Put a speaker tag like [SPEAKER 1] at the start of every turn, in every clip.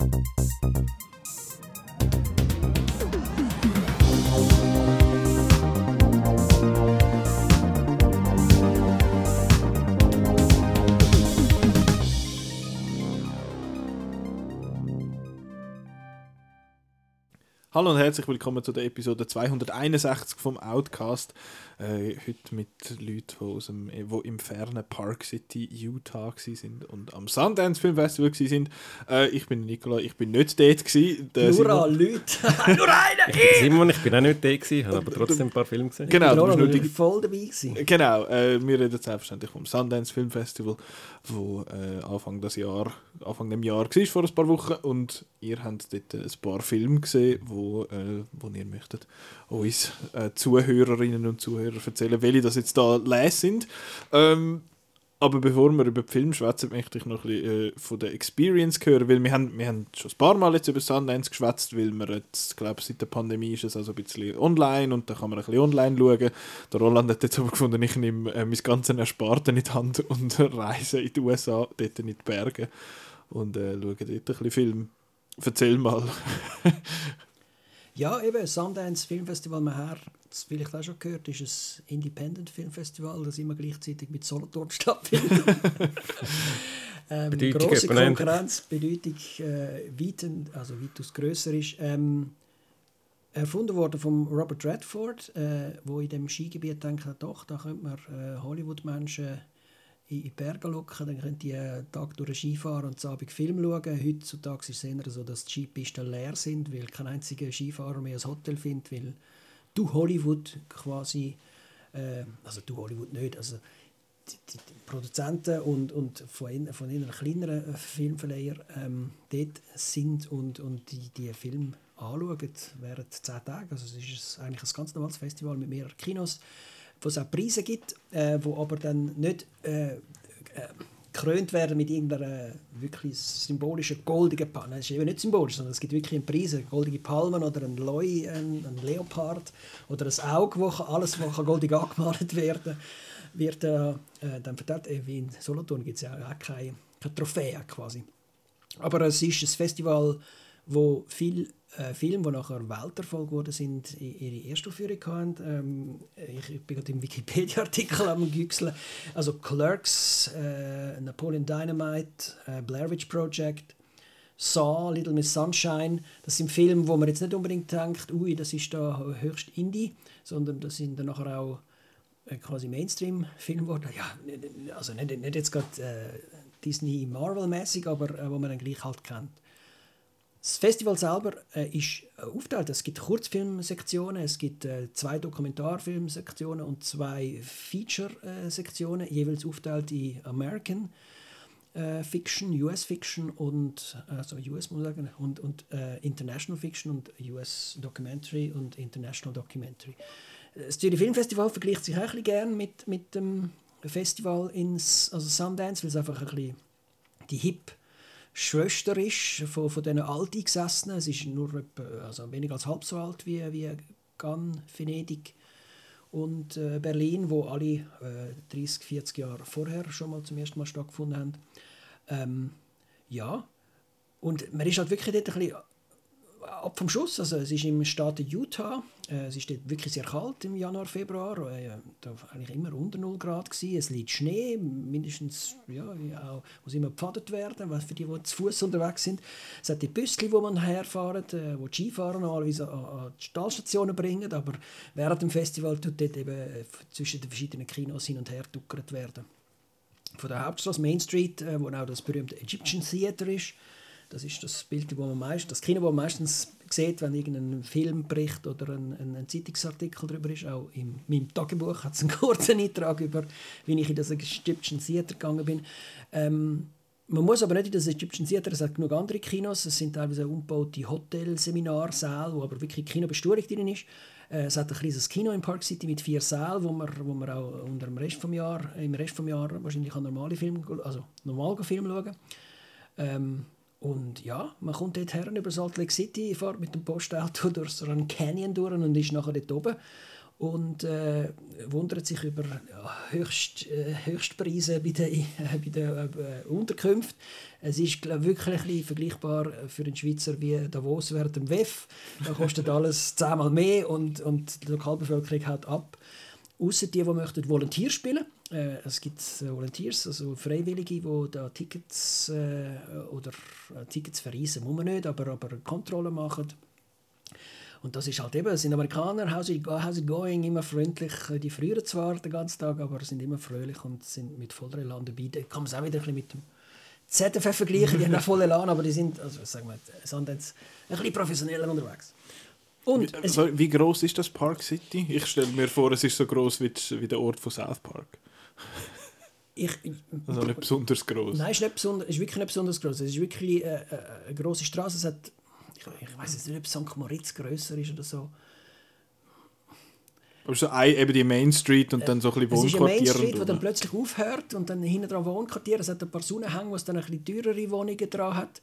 [SPEAKER 1] Thank you. Hallo und herzlich willkommen zu der Episode 261 vom Outcast. Äh, heute mit Leuten, die, aus dem, die im fernen Park City, Utah sind und am Sundance Film Festival sind. Äh, ich bin Nicola, ich bin nicht dort. Gewesen.
[SPEAKER 2] Nur an Leute. Nur einer!
[SPEAKER 3] Simon, ich bin auch nicht dort, gewesen, habe aber trotzdem ein paar Filme gesehen.
[SPEAKER 1] Genau,
[SPEAKER 2] du bist nur die... voll dabei gewesen.
[SPEAKER 1] Genau, äh, wir reden selbstverständlich vom Sundance Film Festival, wo äh, Anfang des Jahr, Anfang dem Jahr war, vor ein paar Wochen. Und ihr habt dort ein paar Filme gesehen, wo, äh, wo ihr möchtet uns äh, Zuhörerinnen und Zuhörer erzählen, welche das jetzt da les sind. Ähm, aber bevor wir über den Film schwätzen, möchte ich noch ein bisschen äh, von der Experience hören, weil wir haben, wir haben schon ein paar Mal jetzt über Sundance geschwätzt, weil wir jetzt, glaube seit der Pandemie ist es also ein bisschen online und da kann man ein bisschen online schauen. Der Roland hat jetzt aber gefunden, ich nehme äh, mein ganzes Ersparten in die Hand und reise in die USA, dort in die Berge und äh, schaue dort ein bisschen Film. Erzähl mal.
[SPEAKER 2] Ja, eben, Sundance Filmfestival, man hat es vielleicht auch schon gehört, ist ein Independent Filmfestival, das immer gleichzeitig mit Solothurn stattfindet. ähm, große Konkurrenz, Bedeutung äh, weiten, also weitaus grösser ist. Ähm, erfunden worden von Robert Redford, äh, wo in dem Skigebiet denkt, doch, da könnte man äh, Hollywood-Menschen in die Berge locken, dann könnt ihr einen Tag durch den Ski fahren und Abend Film schauen. Heutzutage ist es eher so, dass die Skipisten leer sind, weil kein einziger Skifahrer mehr ein Hotel findet, weil du Hollywood quasi, äh, also du Hollywood nicht, also die, die, die Produzenten und, und von, in, von einer kleineren Filmverleiher ähm, dort sind und, und die, die Filme anschauen während zehn Tagen. Also es ist eigentlich ein ganz normales Festival mit mehreren Kinos wo es auch Preise gibt, äh, wo aber dann nicht äh, äh, gekrönt werden mit irgendeiner wirklich symbolischen goldigen Palme. Das ist eben nicht symbolisch, sondern es gibt wirklich einen Preis, eine goldige Palme oder ein Leu, ein, ein Leopard oder ein Auge, wo alles, was goldig angemalt werden wird äh, dann verteilt. Äh, wie in Solothurn gibt es ja auch keine, keine Trophäe quasi. Aber es ist ein Festival, wo viel äh, Filme, die nachher Welterfolg geworden sind, ihre Erstaufführung hatten. Ähm, ich bin gerade im Wikipedia-Artikel am Güchseln. Also Clerks, äh, Napoleon Dynamite, äh, Blair Witch Project, Saw, Little Miss Sunshine. Das sind Filme, wo man jetzt nicht unbedingt denkt, ui, das ist da höchst Indie, sondern das sind dann nachher auch äh, quasi Mainstream-Filme geworden. Ja, also nicht, nicht jetzt gerade äh, Disney Marvel-mäßig, aber äh, wo man dann gleich halt kennt. Das Festival selber äh, ist äh, aufgeteilt. Es gibt Kurzfilmsektionen, es gibt äh, zwei Dokumentarfilmsektionen und zwei Feature-Sektionen, jeweils aufgeteilt in American äh, Fiction, US Fiction und also US muss sagen und, und äh, International Fiction und US Documentary und International Documentary. Das Zürich Filmfestival vergleicht sich auch ein bisschen gern mit, mit dem Festival ins also Sundance, weil es einfach ein bisschen die hip Schwester ist von, von diesen Alteingesessenen. Es ist nur etwa, also weniger als halb so alt wie, wie Cannes, Venedig und äh, Berlin, wo alle äh, 30, 40 Jahre vorher schon mal zum ersten Mal stattgefunden haben. Ähm, ja, und man ist halt wirklich dort ein bisschen ab vom Schuss. Also es ist im Staat Utah. Äh, es ist dort wirklich sehr kalt im Januar, Februar. Äh, da war eigentlich immer unter 0 Grad gewesen. Es liegt Schnee, mindestens ja, auch, muss immer gepfadet werden, weil für die, die zu Fuß unterwegs sind. Es hat die Büsschen, wo man herfahrt, äh, wo die Skifahrer normalerweise an, an die Stahlstationen bringen, aber während dem Festival tut dort eben äh, zwischen den verschiedenen Kinos hin und her tuckert werden. Von der Hauptstraße Main Street, äh, wo auch das berühmte Egyptian Theater ist, das ist das Bild, wo man meist, das Kino, wo man meistens sieht, wenn irgendein Filmbericht oder ein, ein, ein Zeitungsartikel darüber ist. Auch in meinem Tagebuch hat es einen kurzen Eintrag über, wie ich in das Egyptian Theater gegangen bin. Ähm, man muss aber nicht in das Egyptian Theater, es hat genug andere Kinos, es sind teilweise umgebaute Hotelseminarsäle, wo aber wirklich Kinobestuhlung drin ist. Äh, es hat ein kleines Kino in Park City mit vier Sälen, wo man, wo man auch unter dem Rest vom Jahr, im Rest vom Jahr wahrscheinlich normale Filme, also normal Film schauen. Ähm, und ja, man kommt dort her über Salt Lake City, fährt mit dem Postauto durch so einen Canyon durch und ist nachher dort oben. und äh, wundert sich über ja, Höchst, äh, Höchstpreise bei den, äh, bei den Unterkünften. Es ist glaub, wirklich ein vergleichbar für einen Schweizer wie Davos während dem WEF. Da kostet alles zehnmal mehr und, und die Lokalbevölkerung haut ab. Außer die, die möchten Volunteer spielen. Äh, es gibt äh, Volunteers, also Freiwillige, die da Tickets äh, oder äh, Tickets verreisen, muss man nicht, aber, aber Kontrollen machen und das ist halt eben, es sind Amerikaner, how's it, how's it going, immer freundlich. Die frieren zwar den ganzen Tag, aber sind immer fröhlich und sind mit voller Elan dabei. Da kann man es auch wieder ein bisschen mit dem ZFF vergleichen, die haben auch voll Elan, aber die sind, also sagen wir, jetzt ein bisschen professioneller unterwegs.
[SPEAKER 1] Und wie, also, wie groß ist das Park City? Ich stelle mir vor, es ist so groß wie, wie der Ort von South Park.
[SPEAKER 2] Ich,
[SPEAKER 1] also nicht besonders groß.
[SPEAKER 2] Nein, es ist, nicht besonders, ist wirklich nicht besonders groß. Es ist wirklich äh, äh eine große Straße. Es hat ich, ich weiß nicht, ob St. Moritz grösser ist oder so.
[SPEAKER 1] Aber so ein, eben die Main Street und dann so ein bisschen
[SPEAKER 2] Wohnquartiere. Es ist eine Main Street, die dann plötzlich aufhört und dann hinten dran Wohnquartiere. Es hat ein paar Sonnenhänge, was dann ein bisschen teurere Wohnungen dran hat.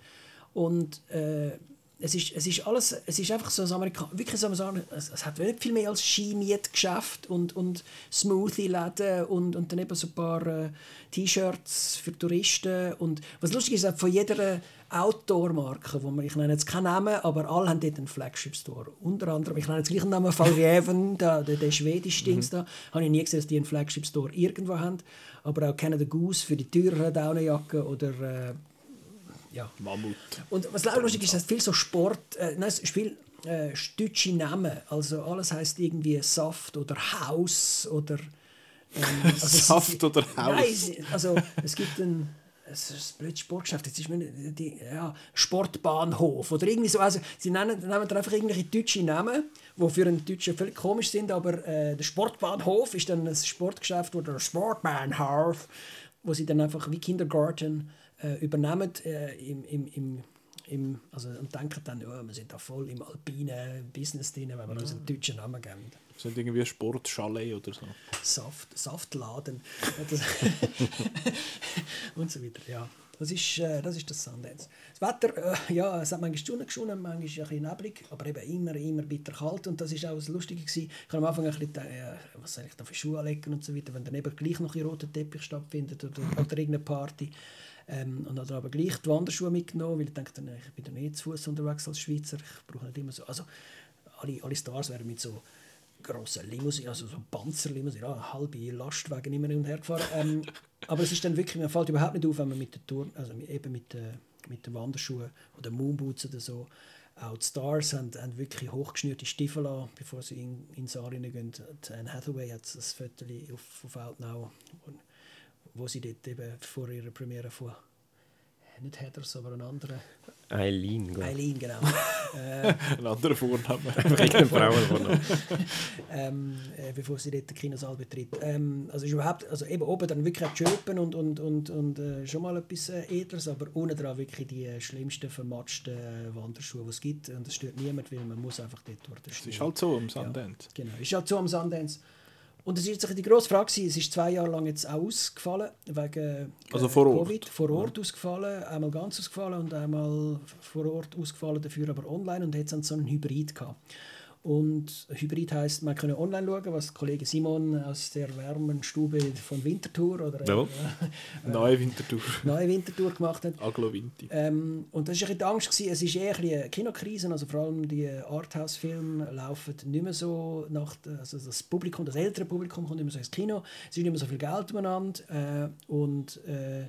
[SPEAKER 2] Und äh, es ist, es ist alles, es ist einfach so ein Amerikan wirklich so ein, es, es hat nicht viel mehr als Skimietgeschäft und, und Smoothie-Läden und, und dann eben so ein paar äh, T-Shirts für Touristen und was lustig ist, von jeder Outdoor-Marke, wo man, ich nenne jetzt keinen Namen, aber alle haben dort einen Flagship-Store. Unter anderem, ich nenne jetzt gleich einen Namen, Faljeven, der, der, der schwedische Dings mhm. da, habe ich nie gesehen, dass die einen Flagship-Store irgendwo haben, aber auch Canada Goose für die teureren Daunenjacken oder äh, ja.
[SPEAKER 1] Mammut.
[SPEAKER 2] Und was auch lustig ist, es viel so Sport, äh, nein, es ist viel äh, deutsche Namen. Also alles heißt irgendwie Saft oder Haus oder
[SPEAKER 1] ähm, also Saft oder Haus.
[SPEAKER 2] Nein, also es gibt ein es ist ein blödes Sportgeschäft, jetzt ist mir die, ja, Sportbahnhof oder irgendwie so. Also, sie nennen, nehmen dann einfach irgendwelche deutsche Namen, die für einen Deutschen völlig komisch sind, aber äh, der Sportbahnhof ist dann ein Sportgeschäft oder ein Sportbahnhof, wo sie dann einfach wie Kindergarten äh, übernehmen äh, im, im, im, im, also, und denken dann, ja, wir sind da voll im alpinen Business drin, wenn wir ja. uns einen deutschen Namen geben.
[SPEAKER 1] Sind irgendwie Sportchalet oder so?
[SPEAKER 2] Saft, Saftladen und so weiter, ja. Das ist, äh, das ist das Sundance. Das Wetter, äh, ja, es hat manchmal Stunden geschonen, manchmal ein bisschen neblig, aber eben immer, immer bitter kalt und das war auch das Lustige. Gewesen. Ich habe am Anfang ein bisschen gedacht, äh, was soll ich da für Schuhe anlegen und so weiter, wenn dann eben gleich noch ein roter Teppich stattfindet oder, oder irgendeine Party. Ähm, und habe aber gleich die Wanderschuhe mitgenommen, weil ich dachte, ich bin ja nicht zu Fuß unterwegs als Schweizer. Ich brauche nicht immer so. Also, alle, alle Stars wären mit so grossen Limousinen, also so Panzerlimousinen, ja, halbe Lastwagen immer hin und her gefahren. Ähm, aber es ist dann wirklich, mir fällt überhaupt nicht auf, wenn man mit der Tour, also eben mit, äh, mit den Wanderschuhen oder Moonboots oder so, auch die Stars haben, haben wirklich hochgeschnürte Stiefel an, bevor sie in, ins Arena gehen. Anne Hathaway hat das Foto auf, auf Outnow, wo sie dort eben vor ihrer Premiere von nicht Heathers, aber einen anderen.
[SPEAKER 3] Eileen.
[SPEAKER 2] Eileen, genau.
[SPEAKER 1] äh, ein anderer Vorname.
[SPEAKER 3] Irgendein Frauenvorname.
[SPEAKER 2] ähm, äh, bevor sie dort den Kinosaal betritt. Ähm, also ist überhaupt, also eben oben dann wirklich Chirpen und, und, und, und äh, schon mal etwas äh, Edleres, aber ohne dran wirklich die äh, schlimmsten, vermatschten äh, Wanderschuhe, die es gibt. Und das stört niemand, weil man muss einfach dort durch.
[SPEAKER 1] Das ist halt so am Sundance.
[SPEAKER 2] Ja, genau, ist halt so am Sundance. Und es ist jetzt die grosse Frage, es ist zwei Jahre lang jetzt auch ausgefallen, wegen äh,
[SPEAKER 1] also vor Ort.
[SPEAKER 2] Covid. Vor Ort ja. ausgefallen, einmal ganz ausgefallen und einmal vor Ort ausgefallen, dafür aber online und jetzt haben sie so einen Hybrid gehabt. Und Hybrid heißt, man kann online schauen, was Kollege Simon aus der warmen Stube von Winterthur oder
[SPEAKER 1] ja. äh, neue Winterthur
[SPEAKER 2] neue Winterthur gemacht hat.
[SPEAKER 1] Aglo Vinti.
[SPEAKER 2] Ähm, und das war die Angst gewesen. Es ist eher eine Kinokrise, also vor allem die Arthouse-Filme laufen nicht mehr so nach, also das Publikum, das ältere Publikum kommt nicht mehr so ins Kino. Es ist nicht mehr so viel Geld umeinander äh, und äh,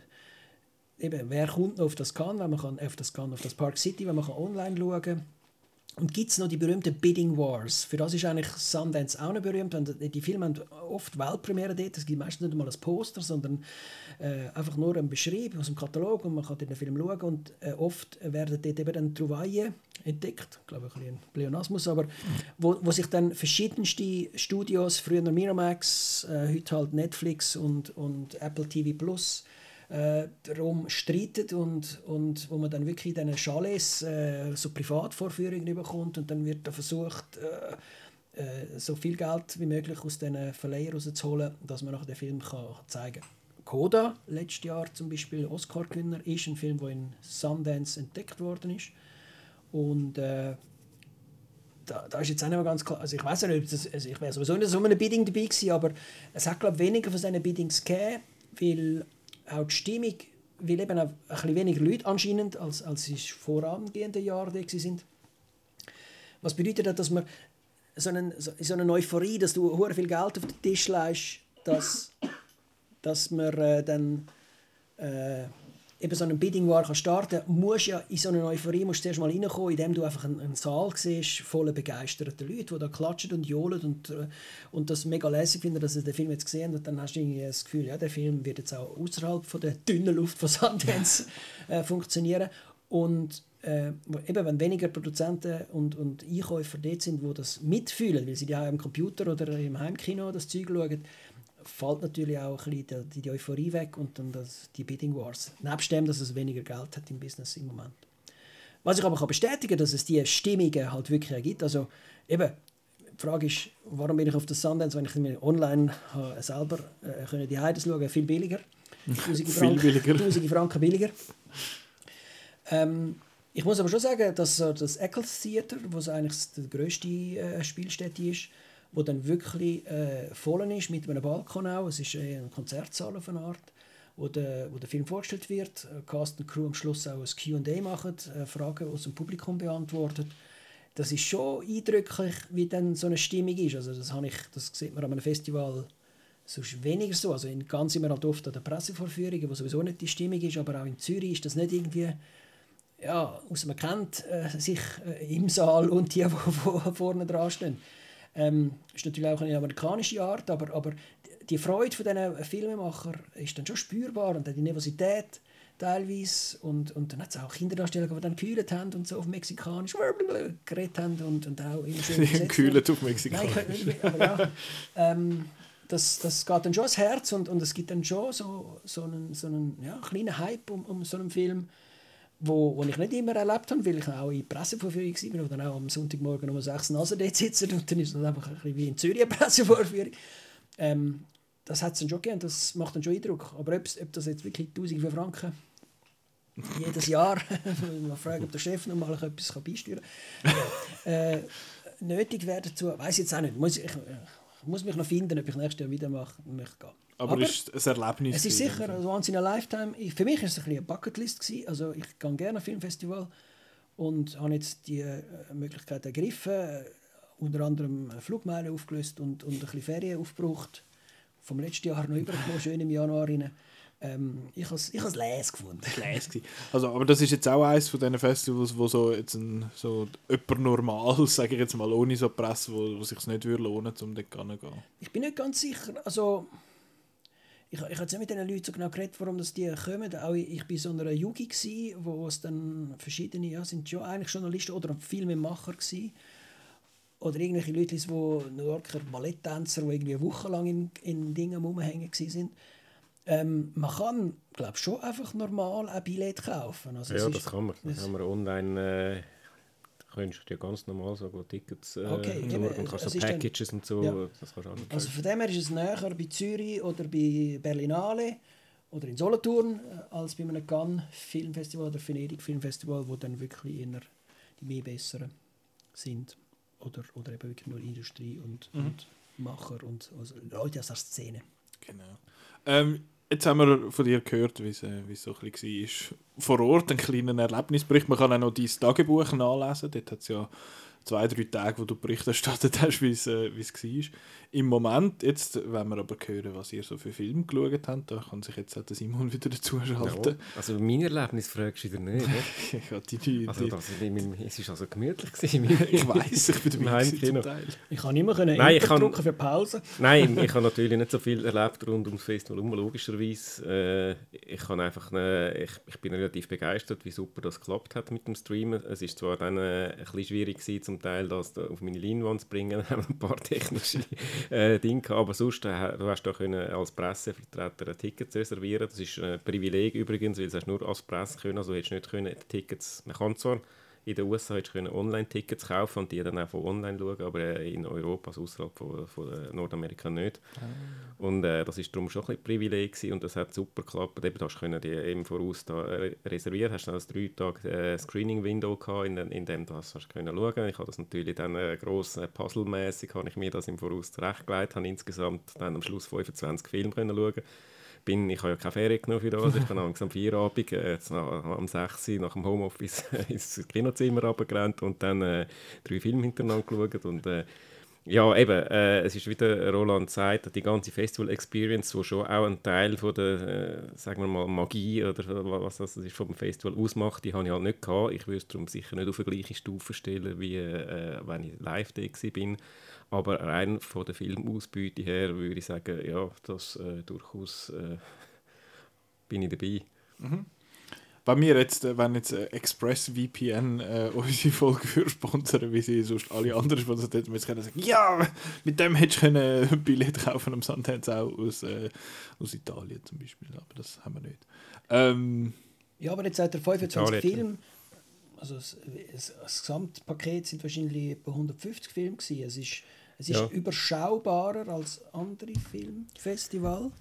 [SPEAKER 2] eben, wer kommt noch auf das kann, wenn man kann, auf das kann, auf das Park City, wenn man kann online schauen kann und gibt es noch die berühmten Bidding Wars? Für das ist eigentlich Sundance auch noch berühmt. Und die Filme haben oft Weltpremiere dort. Es gibt meistens nicht mal ein Poster, sondern äh, einfach nur ein Beschrieb aus dem Katalog und man kann den Film schauen. Und äh, oft werden dort eben dann Trouvailles entdeckt. Ich glaube, ein bisschen ein Pleonasmus, aber wo, wo sich dann verschiedenste Studios, früher Miramax, äh, heute halt Netflix und, und Apple TV Plus, äh, darum streitet und, und wo man dann wirklich in diesen Chalets äh, so Privatvorführungen bekommt und dann wird da versucht, äh, äh, so viel Geld wie möglich aus diesen Verleihern rauszuholen, dass man nachher den Film kann zeigen kann. Coda, letztes Jahr zum Beispiel Oscar-Gewinner, ist ein Film, der in Sundance entdeckt worden ist. Und äh, da, da ist jetzt auch nicht mehr ganz klar, also ich weiß nicht, das, also ich wäre sowieso nicht so einem Bidding dabei gewesen, aber es hat glaube ich weniger von diesen Biddings gegeben, weil auch die Stimmung, weil eben auch ein bisschen weniger Leute anscheinend, als, als es vorangehenden Jahren da sind. Was bedeutet das, dass man so, einen, so eine Euphorie, dass du sehr viel Geld auf den Tisch legst, dass, dass man äh, dann äh, eben so einen Bidding War starten kann, musst ja in so eine Euphorie musst du zuerst mal reinkommen, indem du einfach einen, einen Saal siehst, voller begeisterter Leute, die da klatschen und johlen und, äh, und das mega lässig finden, dass sie den Film jetzt gesehen haben. Und dann hast du irgendwie das Gefühl, ja, der Film wird jetzt auch außerhalb von der dünnen Luft von Sundance äh, funktionieren. Und äh, eben, wenn weniger Produzenten und, und Einkäufer dort sind, die das mitfühlen, weil sie ja am Computer oder im Heimkino das Zeug schauen, fällt natürlich auch ein bisschen die, die Euphorie weg und dann das, die Bidding Wars. Nebst dem, dass es weniger Geld hat im Business im Moment. Was ich aber kann bestätigen kann, dass es diese Stimmungen halt wirklich gibt. Also eben, die Frage ist, warum bin ich auf das Sundance, wenn ich mir online habe, selber äh, können die Heide schauen, viel billiger.
[SPEAKER 1] Tausende Franken, billiger.
[SPEAKER 2] Tausende Franken billiger. Ähm, ich muss aber schon sagen, dass das Eccles Theater, was eigentlich die grösste äh, Spielstätte ist, wo dann wirklich äh, voll ist mit einem Balkon auch. Es ist äh, ein Konzertsaal auf eine Art, wo der, wo der Film vorgestellt wird. Äh, Cast und Crew am Schluss auch ein Q&A machen, äh, Fragen aus dem Publikum beantwortet. Das ist schon eindrücklich, wie dann so eine Stimmung ist. Also das, ich, das sieht man an einem Festival sonst weniger so. Also in ganz immer halt oft an den Pressevorführungen, wo sowieso nicht die Stimmung ist, aber auch in Zürich ist das nicht irgendwie ja, aus man kennt äh, sich äh, im Saal und die, die vorne dran stehen. Ähm, ist natürlich auch eine amerikanische Art, aber, aber die Freude von diesen Filmemachern ist dann schon spürbar und die Nervosität teilweise. Und, und dann hat es auch Kinderdarsteller, die dann gekühlt haben und so auf Mexikanisch geredet haben und, und auch immer schön
[SPEAKER 1] gekühlt auf Mexikanisch. Nein, aber ja,
[SPEAKER 2] ähm, das, das geht dann schon ans Herz und, und es gibt dann schon so, so einen, so einen ja, kleinen Hype um, um so einen Film wo, wo ich nicht immer erlebt habe, weil ich auch in Pressevorführung war, dann auch am Sonntagmorgen um 6 Uhr dort sitzen und dann ist es einfach ein bisschen wie in Zürich eine Pressevorführung. Ähm, das hat es dann schon gegeben, das macht dann schon Eindruck. Aber ob, ob das jetzt wirklich Tausende von Franken jedes Jahr, man fragt, ob der Chef noch mal etwas beisteuern kann, äh, nötig wäre dazu, weiß ich jetzt auch nicht. Muss ich, ich, muss mich noch finden, ob ich nächstes Jahr wieder mache, möchte gehen.
[SPEAKER 1] Aber, Aber ist ein Erlebnis.
[SPEAKER 2] Es ist sicher ein Once in a Lifetime. Für mich war es ein bisschen eine Bucketlist. Gewesen. Also ich gehe gerne Filmfestival und habe jetzt die äh, Möglichkeit ergriffen, äh, unter anderem Flugmeilen aufgelöst und, und ein bisschen Ferien aufgebraucht. Vom letzten Jahr noch übergekommen, schön im Januar rein. Ähm, ich habe es ich les gefunden.
[SPEAKER 1] Les also, aber das ist jetzt auch eines von diesen Festivals, wo so jetzt ein, so jemand normal, sage ich jetzt mal, ohne so Presse, wo, wo sich nicht würde lohnen, um dort zu gehen.
[SPEAKER 2] Ich bin nicht ganz sicher. Also ich, ich habe mit den Leuten so genau geredet, warum das die kommen. Auch ich war so einer Jugi, gsi, wo es dann verschiedene, ja, sind schon eigentlich Journalisten oder Filmemacher gsi. Oder irgendwelche Leute, die New Yorker Balletttänzer, die irgendwie wochenlang in, in Dingen rumhängen sind. Ähm, man kann, glaube schon einfach normal ein Billett kaufen. Also
[SPEAKER 3] ja, das kann man. Das kann man online... Äh könntest du ja ganz normal so Tickets äh, okay, eben, und kannst so Packages dann, und so. Ja. Das kannst
[SPEAKER 2] du also von dem her ist es näher bei Zürich oder bei Berlinale oder in Solothurn äh, als bei einem Cannes Filmfestival oder Venedig Filmfestival, wo dann wirklich eher die mehr besseren sind. Oder, oder eben wirklich nur Industrie und, mhm. und Macher und also Leute aus der Szene.
[SPEAKER 1] Genau. Ähm, Jetzt haben wir von dir gehört, wie es, äh, es so ein bisschen war. Vor Ort, einen kleinen Erlebnisbericht. Man kann auch noch dein Tagebuch nachlesen. Dort hat es ja zwei, drei Tage, wo du Bericht erstattet hast, wie es, wie es war. Im Moment, jetzt wenn wir aber hören, was ihr so für Filme geschaut habt, da kann sich jetzt auch der Simon wieder dazuschalten. Ja,
[SPEAKER 3] also mein Erlebnis fragst du wieder nicht, ne?
[SPEAKER 1] ja, die, die,
[SPEAKER 3] also, das, es war also gemütlich.
[SPEAKER 1] ich weiß, ich bin dabei zum Teil.
[SPEAKER 2] Ich kann immer können Nein, ich kann, drucken für Pause.
[SPEAKER 3] Nein, ich habe natürlich nicht so viel erlebt rund ums Festival, um, logischerweise. Äh, ich, kann einfach, äh, ich, ich bin relativ begeistert, wie super das geklappt hat mit dem Streamen. Es war zwar dann äh, ein bisschen schwierig gewesen, zum Teil das auf meine Leinwand zu bringen, ein paar technische äh, Ding gehabt. Aber sonst, äh, du hast können als Pressevertreter ein Ticket reservieren. Das ist ein Privileg übrigens, weil du nur als Presse können, also hättest nicht können Tickets. Man kann zwar in den USA hättest du Online-Tickets kaufen und die dann auch von online schauen, aber in Europa, also außerhalb von, von Nordamerika nicht. Ah. Und äh, das ist darum schon ein bisschen Privileg gewesen und das hat super geklappt. Eben, hast du die eben voraus da, äh, reservieren, hast dann ein drei Tage äh, Screening-Window gehabt, in, in dem du das hast können schauen. Ich habe das natürlich dann äh, gross äh, puzzlemäßig, habe ich mir das im Voraus zurechtgelegt, habe insgesamt dann am Schluss 25 Filme können schauen bin, ich habe ja keine Ferien genommen für das. Ich bin am Feierabend, äh, am 6 Uhr nach dem Homeoffice ins Kinozimmer runtergerannt und dann äh, drei Filme hintereinander geschaut. Und, äh, ja, eben, äh, es ist wieder Roland sagt, die ganze Festival-Experience, wo schon auch ein Teil von der, äh, sagen wir mal, Magie oder was das ist vom Festival ausmacht, die habe ich halt nicht gehabt. Ich würde es darum sicher nicht auf eine gleiche Stufe stellen, wie äh, wenn ich live da bin. Aber rein von der Filmausbeute her würde ich sagen, ja, das äh, durchaus äh, bin ich dabei.
[SPEAKER 1] Mhm. Bei mir jetzt, äh, wenn jetzt äh, ExpressVPN äh, unsere Folge für sponsern, wie sie sonst alle anderen sponsern, hätten wir können sagen, ja, mit dem hättest du ein Billett kaufen am Sundance auch aus, äh, aus Italien zum Beispiel, aber das haben wir nicht. Ähm,
[SPEAKER 2] ja, aber jetzt seit der 25 Film, also das, das, das, Gesamtpaket sind wahrscheinlich etwa 150 Filme gewesen. Es ist es ist ja. überschaubarer als andere Filmfestival.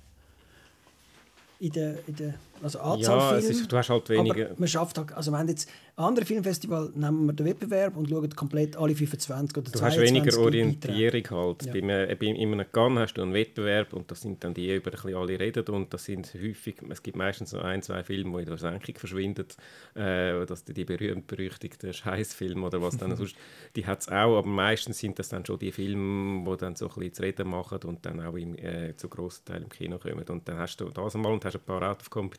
[SPEAKER 2] In der, in der also Anzahl ja, Filme.
[SPEAKER 3] Ist, du hast halt weniger.
[SPEAKER 2] man schafft halt, also wenn jetzt andere Filmfestival nehmen wir den Wettbewerb und schauen komplett alle 25 oder
[SPEAKER 3] du 22 Du hast weniger Orientierung halt. Ja. Beim, äh, bei, in einem Gun hast du einen Wettbewerb und das sind dann die, über die alle reden und das sind häufig, es gibt meistens so ein, zwei Filme, die in der Senkung verschwinden, äh, dass die, berühmt-berüchtigten Scheißfilme oder was dann sonst, die hat es auch, aber meistens sind das dann schon die Filme, die dann so ein bisschen zu reden machen und dann auch im, äh, zu grossen Teil im Kino kommen und dann hast du das einmal und hast ein paar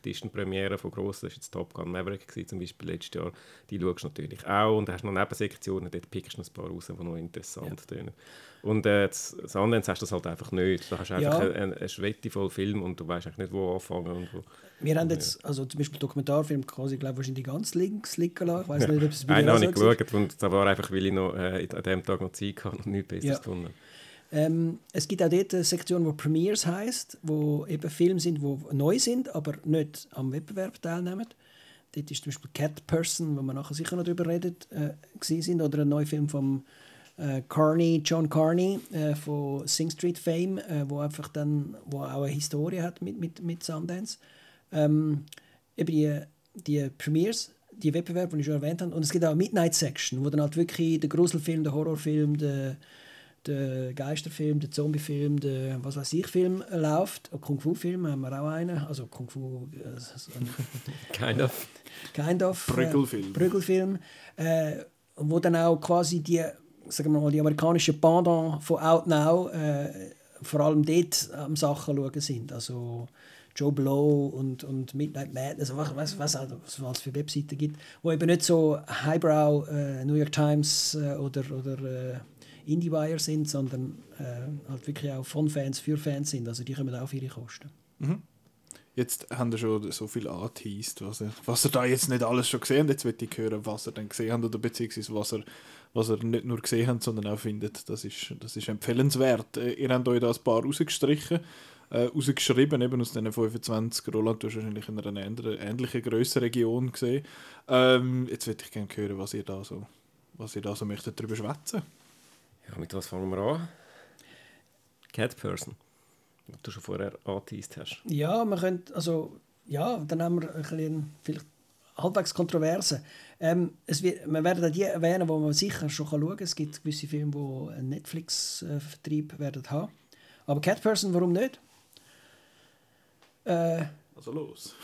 [SPEAKER 3] Out-of-Competition-Premiere von grossen, das war jetzt Top Gun Maverick gewesen, zum Beispiel letztes Jahr, die schaust du natürlich auch und hast noch Nebensektionen, dort pickst du ein paar raus, die noch interessant ja. tönen. Und äh, das, das hast du das halt einfach nicht. Da hast du einfach ja. einen, einen Schwette voll Film und du weißt eigentlich nicht, wo anfangen und wo.
[SPEAKER 2] Wir haben jetzt, also zum Beispiel Dokumentarfilm quasi, glaube wahrscheinlich ganz links liegen lassen. Ich weiß nicht, ob es
[SPEAKER 3] bei Einen habe ich geschaut und das war einfach, weil ich noch, äh, an dem Tag noch Zeit hatte und nichts Besseres ja. gefunden
[SPEAKER 2] ähm, es gibt auch dort eine Sektion, die Premiers heisst, wo eben Filme sind, die neu sind, aber nicht am Wettbewerb teilnehmen. Dort ist zum Beispiel Cat Person, wo wir nachher sicher noch darüber reden, äh, sind, oder ein neuer Film von äh, Carney, John Carney äh, von Sing Street Fame, äh, wo einfach dann, wo auch eine Historie hat mit, mit, mit Sundance. Ähm, eben die, die Premiers, die Wettbewerbe, die ich schon erwähnt habe. Und es gibt auch eine Midnight Section, wo dann halt wirklich der Gruselfilm, der Horrorfilm, der der Geisterfilm, der Zombiefilm, der was weiß ich Film läuft. Ein Kung Fu Film haben wir auch einen, also Kung Fu.
[SPEAKER 3] Äh, kind of.
[SPEAKER 2] Kind of.
[SPEAKER 1] Prügelfilm.
[SPEAKER 2] Äh, Prügelfilm, äh, wo dann auch quasi die, sagen wir mal, die amerikanische Pendant von Out Now äh, vor allem dort am Sachen schauen sind. Also Joe Blow und, und Midnight Madness, was, was, was, was es für Webseiten gibt, wo eben nicht so Highbrow äh, New York Times äh, oder, oder äh, Indie-Buyer sind, sondern äh, halt wirklich auch von Fans für Fans sind. Also die kommen auch auf ihre Kosten.
[SPEAKER 1] Mhm. Jetzt haben wir schon so viel angeteased, was er, was er da jetzt nicht alles schon gesehen hat. Jetzt möchte ich hören, was er dann gesehen hat oder beziehungsweise was er, was er nicht nur gesehen hat, sondern auch findet, das ist, das ist empfehlenswert. Äh, ihr habt euch da ein paar rausgestrichen, äh, rausgeschrieben, eben aus diesen 25. Roland, du hast wahrscheinlich in einer ähnlichen Grössenregion gesehen. Ähm, jetzt würde ich gerne hören, was ihr da so, was ihr da so möchtet darüber schwätzen.
[SPEAKER 3] Ja, mit was fangen wir an? Cat Person, was du schon vorher angeteased hast.
[SPEAKER 2] Ja, man könnte, also, ja, dann haben wir ein bisschen, vielleicht halbwegs Kontroverse. Ähm, es wird, wir werden auch die erwähnen, die man sicher schon schauen kann. Es gibt gewisse Filme, die einen Netflix-Vertrieb werden haben. Aber Cat Person, warum nicht?
[SPEAKER 1] Äh, also los.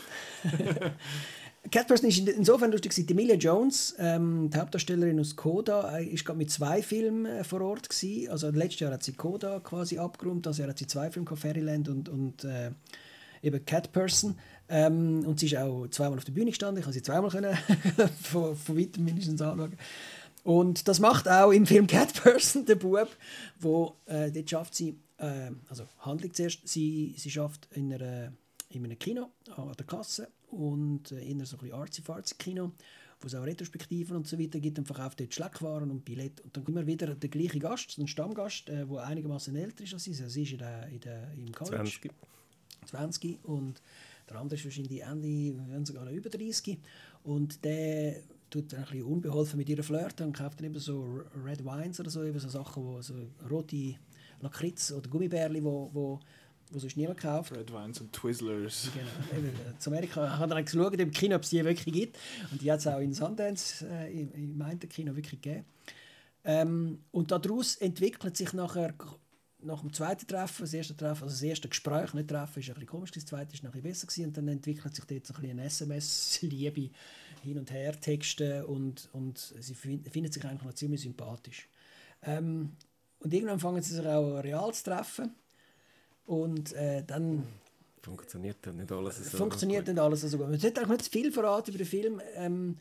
[SPEAKER 2] Catperson ist insofern lustig. Die Emilia Jones, ähm, die Hauptdarstellerin aus Coda, äh, ist gerade mit zwei Filmen äh, vor Ort gewesen. Also letztes Jahr hat sie Coda quasi abgeräumt, also hat sie zwei Filme Fairyland und, und äh, eben Catperson. Ähm, und sie ist auch zweimal auf der Bühne gestanden. Ich konnte sie zweimal können, von, von weitem mindestens anschauen. Und das macht auch im Film Catperson der Bub, wo äh, dort schafft sie, äh, also Handlung zuerst, sie, sie schafft in, einer, in einem Kino an der Kasse und äh, eher so ein artsy-fartsy Kino, wo es auch Retrospektiven und so weiter gibt und verkauft dort Schleckwaren und Billett. Und dann immer wieder der gleiche Gast, ein Stammgast, der äh, einigermaßen älter ist als sie. Also ist in der, in der, im College. 20. 20 und der andere ist wahrscheinlich Ende, wenn sogar noch über 30. Und der, tut ein bisschen unbeholfen mit ihrer flirten und kauft dann eben so Red Wines oder so, eben so Sachen, wo so rote Lakritz oder Gummibärli, wo, wo wo sonst niemand kauft.
[SPEAKER 1] Red Wines und Twizzlers.
[SPEAKER 2] Genau. Eben, äh, zu Amerika hat er dann geschaut im Kino, ob es die wirklich gibt. Und die hat es auch in Sundance, äh, im, im Kino wirklich gegeben. Ähm, und daraus entwickelt sich nachher nach dem zweiten Treffen, das erste Treffen, also das erste Gespräch, nicht Treffen, ist ein bisschen komisch, das zweite ist noch ein bisschen besser gewesen, und dann entwickelt sich dort so ein bisschen SMS-Liebe hin und her, Texte und, und sie finden sich eigentlich noch ziemlich sympathisch. Ähm, und irgendwann fangen sie sich auch real zu treffen und äh, dann
[SPEAKER 3] funktioniert dann nicht alles
[SPEAKER 2] so funktioniert nicht alles so gut. Man sollte auch nicht zu viel verraten über den Film, ähm,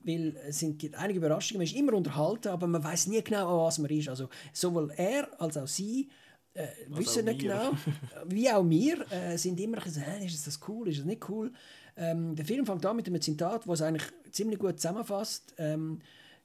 [SPEAKER 2] weil es sind einige Überraschungen. Man ist immer unterhalten, aber man weiß nie genau, an was man ist. Also sowohl er als auch sie äh, wissen nicht genau, wie auch wir, äh, sind immer so, äh, ist das cool, ist das nicht cool. Ähm, der Film fängt an mit einem Zitat, das es eigentlich ziemlich gut zusammenfasst. Ähm,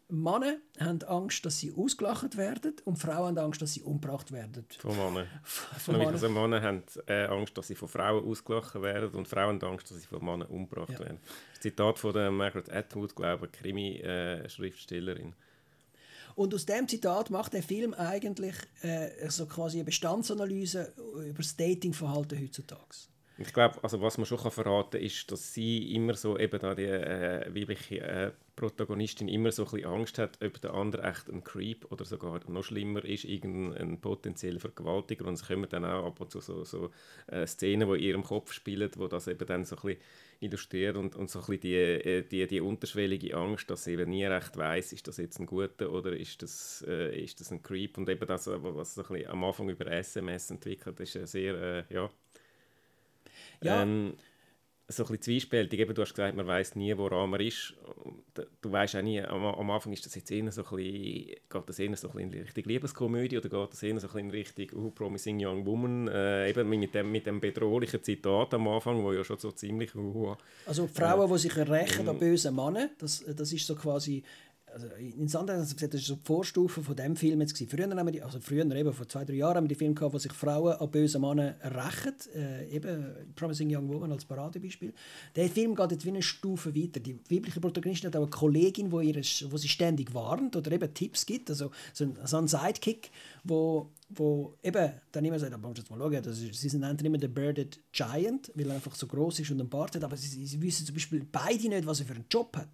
[SPEAKER 2] Männer haben Angst, dass sie ausgelacht werden und Frauen haben Angst, dass sie umgebracht werden.
[SPEAKER 3] Von Männern. Von Männern. Also Männer haben äh, Angst, dass sie von Frauen ausgelacht werden und Frauen haben Angst, dass sie von Männern umgebracht ja. werden. Das Zitat von der Margaret Atwood, glaube ich, Krimi-Schriftstellerin.
[SPEAKER 2] und aus dem Zitat macht der Film eigentlich äh, so quasi eine Bestandsanalyse über das Datingverhalten heutzutage.
[SPEAKER 3] Ich glaube, also was man schon verraten kann, ist, dass sie immer so eben da die äh, weibliche äh, Protagonistin immer so ein bisschen Angst hat, ob der andere echt ein Creep oder sogar noch schlimmer ist, irgendein potenzieller Vergewaltiger. Und es kommen dann auch ab und zu so, so äh, Szenen, die in ihrem Kopf spielen, wo das eben dann so ein bisschen illustriert und, und so ein bisschen die, äh, die, die unterschwellige Angst, dass sie eben nie recht weiß, ist das jetzt ein guter oder ist das, äh, ist das ein Creep. Und eben das, was bisschen am Anfang über SMS entwickelt, ist sehr, äh, ja ja. Ähm, so ein bisschen zwiespältig. Eben, du hast gesagt, man weiß nie, woran man ist. Du weißt auch nie, am, am, Anfang ist das jetzt eher so ein bisschen, geht das eher so ein bisschen in Richtung Liebeskomödie oder geht das eher so ein bisschen in Richtung oh, Promising Young Woman, äh, eben mit dem, mit dem bedrohlichen Zitat am Anfang, wo ja schon so ziemlich... Uh,
[SPEAKER 2] also Frauen, äh, die sich rächen an bösen Männern, das, das ist so quasi also in Sundance also gesagt, das ist so die Vorstufe von dem Film jetzt. Früher haben wir die, also früher eben vor zwei drei Jahren haben wir die Filme gehabt, wo sich Frauen an bösen Männern rächen, äh, eben Promising Young Woman als Paradebeispiel. Der Film geht jetzt wie eine Stufe weiter. Die weibliche Protagonistin hat auch eine Kollegin, wo, ihre, wo sie ständig warnt oder eben Tipps gibt, also so ein, so ein Sidekick, wo wo eben dann immer sagt, aber jetzt mal schauen, das ist, sie nennen immer den Birded Giant, weil er einfach so groß ist und einen Bart hat, aber sie, sie wissen zum Beispiel beide nicht, was er für einen Job hat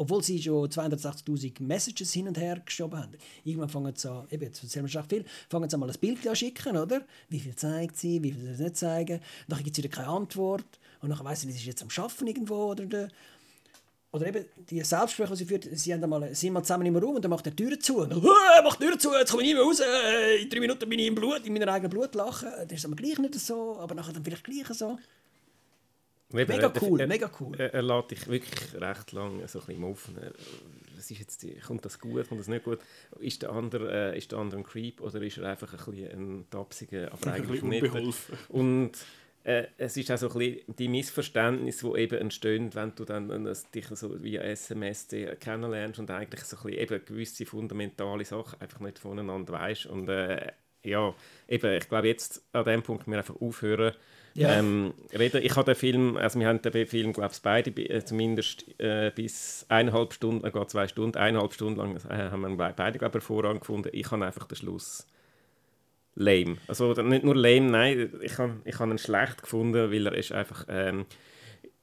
[SPEAKER 2] obwohl sie schon 280.000 Messages hin und her geschoben haben. Irgendwann fangen sie an, eben, jetzt erzählen wir schon viel, fangen sie an mal ein Bild an schicken, oder? Wie viel zeigt sie, wie viel sie nicht zeigen? Dann gibt es wieder keine Antwort. Und dann weiss sie, sie ist jetzt am Schaffen irgendwo, oder? Der, oder eben die Selbstgespräche, die sie führt, sie haben mal, sind mal zusammen im Raum und dann macht er die Tür zu. Und dann, macht die Tür zu, jetzt komme ich nicht mehr raus. In drei Minuten bin ich im Blut, in meiner eigenen Blut lachen. Das ist aber gleich nicht so, aber nachher dann vielleicht gleich so.
[SPEAKER 3] Eben, mega cool, er, mega cool. Er, er lässt dich wirklich recht lang so ein bisschen offen. Was ist jetzt die, kommt das gut, kommt das nicht gut? Ist der andere, äh, ist der andere ein Creep oder ist er einfach ein, bisschen ein tapsiger, aber eigentlich nicht? Und äh, es ist auch so ein bisschen die Missverständnisse, die eben entstehen, wenn du dann äh, dich so via SMS kennenlernst und eigentlich so ein bisschen eben gewisse fundamentale Sachen einfach nicht voneinander weißt. Und äh, ja, eben, ich glaube jetzt an dem Punkt wir einfach aufhören, ja. Ähm, reden. Ich habe den Film, also wir haben den Film, glaube ich, beide äh, zumindest äh, bis eineinhalb Stunden, äh, zwei Stunden, eineinhalb Stunden lang äh, haben wir beide, glaube ich, hervorragend gefunden. Ich habe einfach den Schluss lame. Also nicht nur lame, nein, ich habe ich hab ihn schlecht gefunden, weil er ist einfach... Ähm,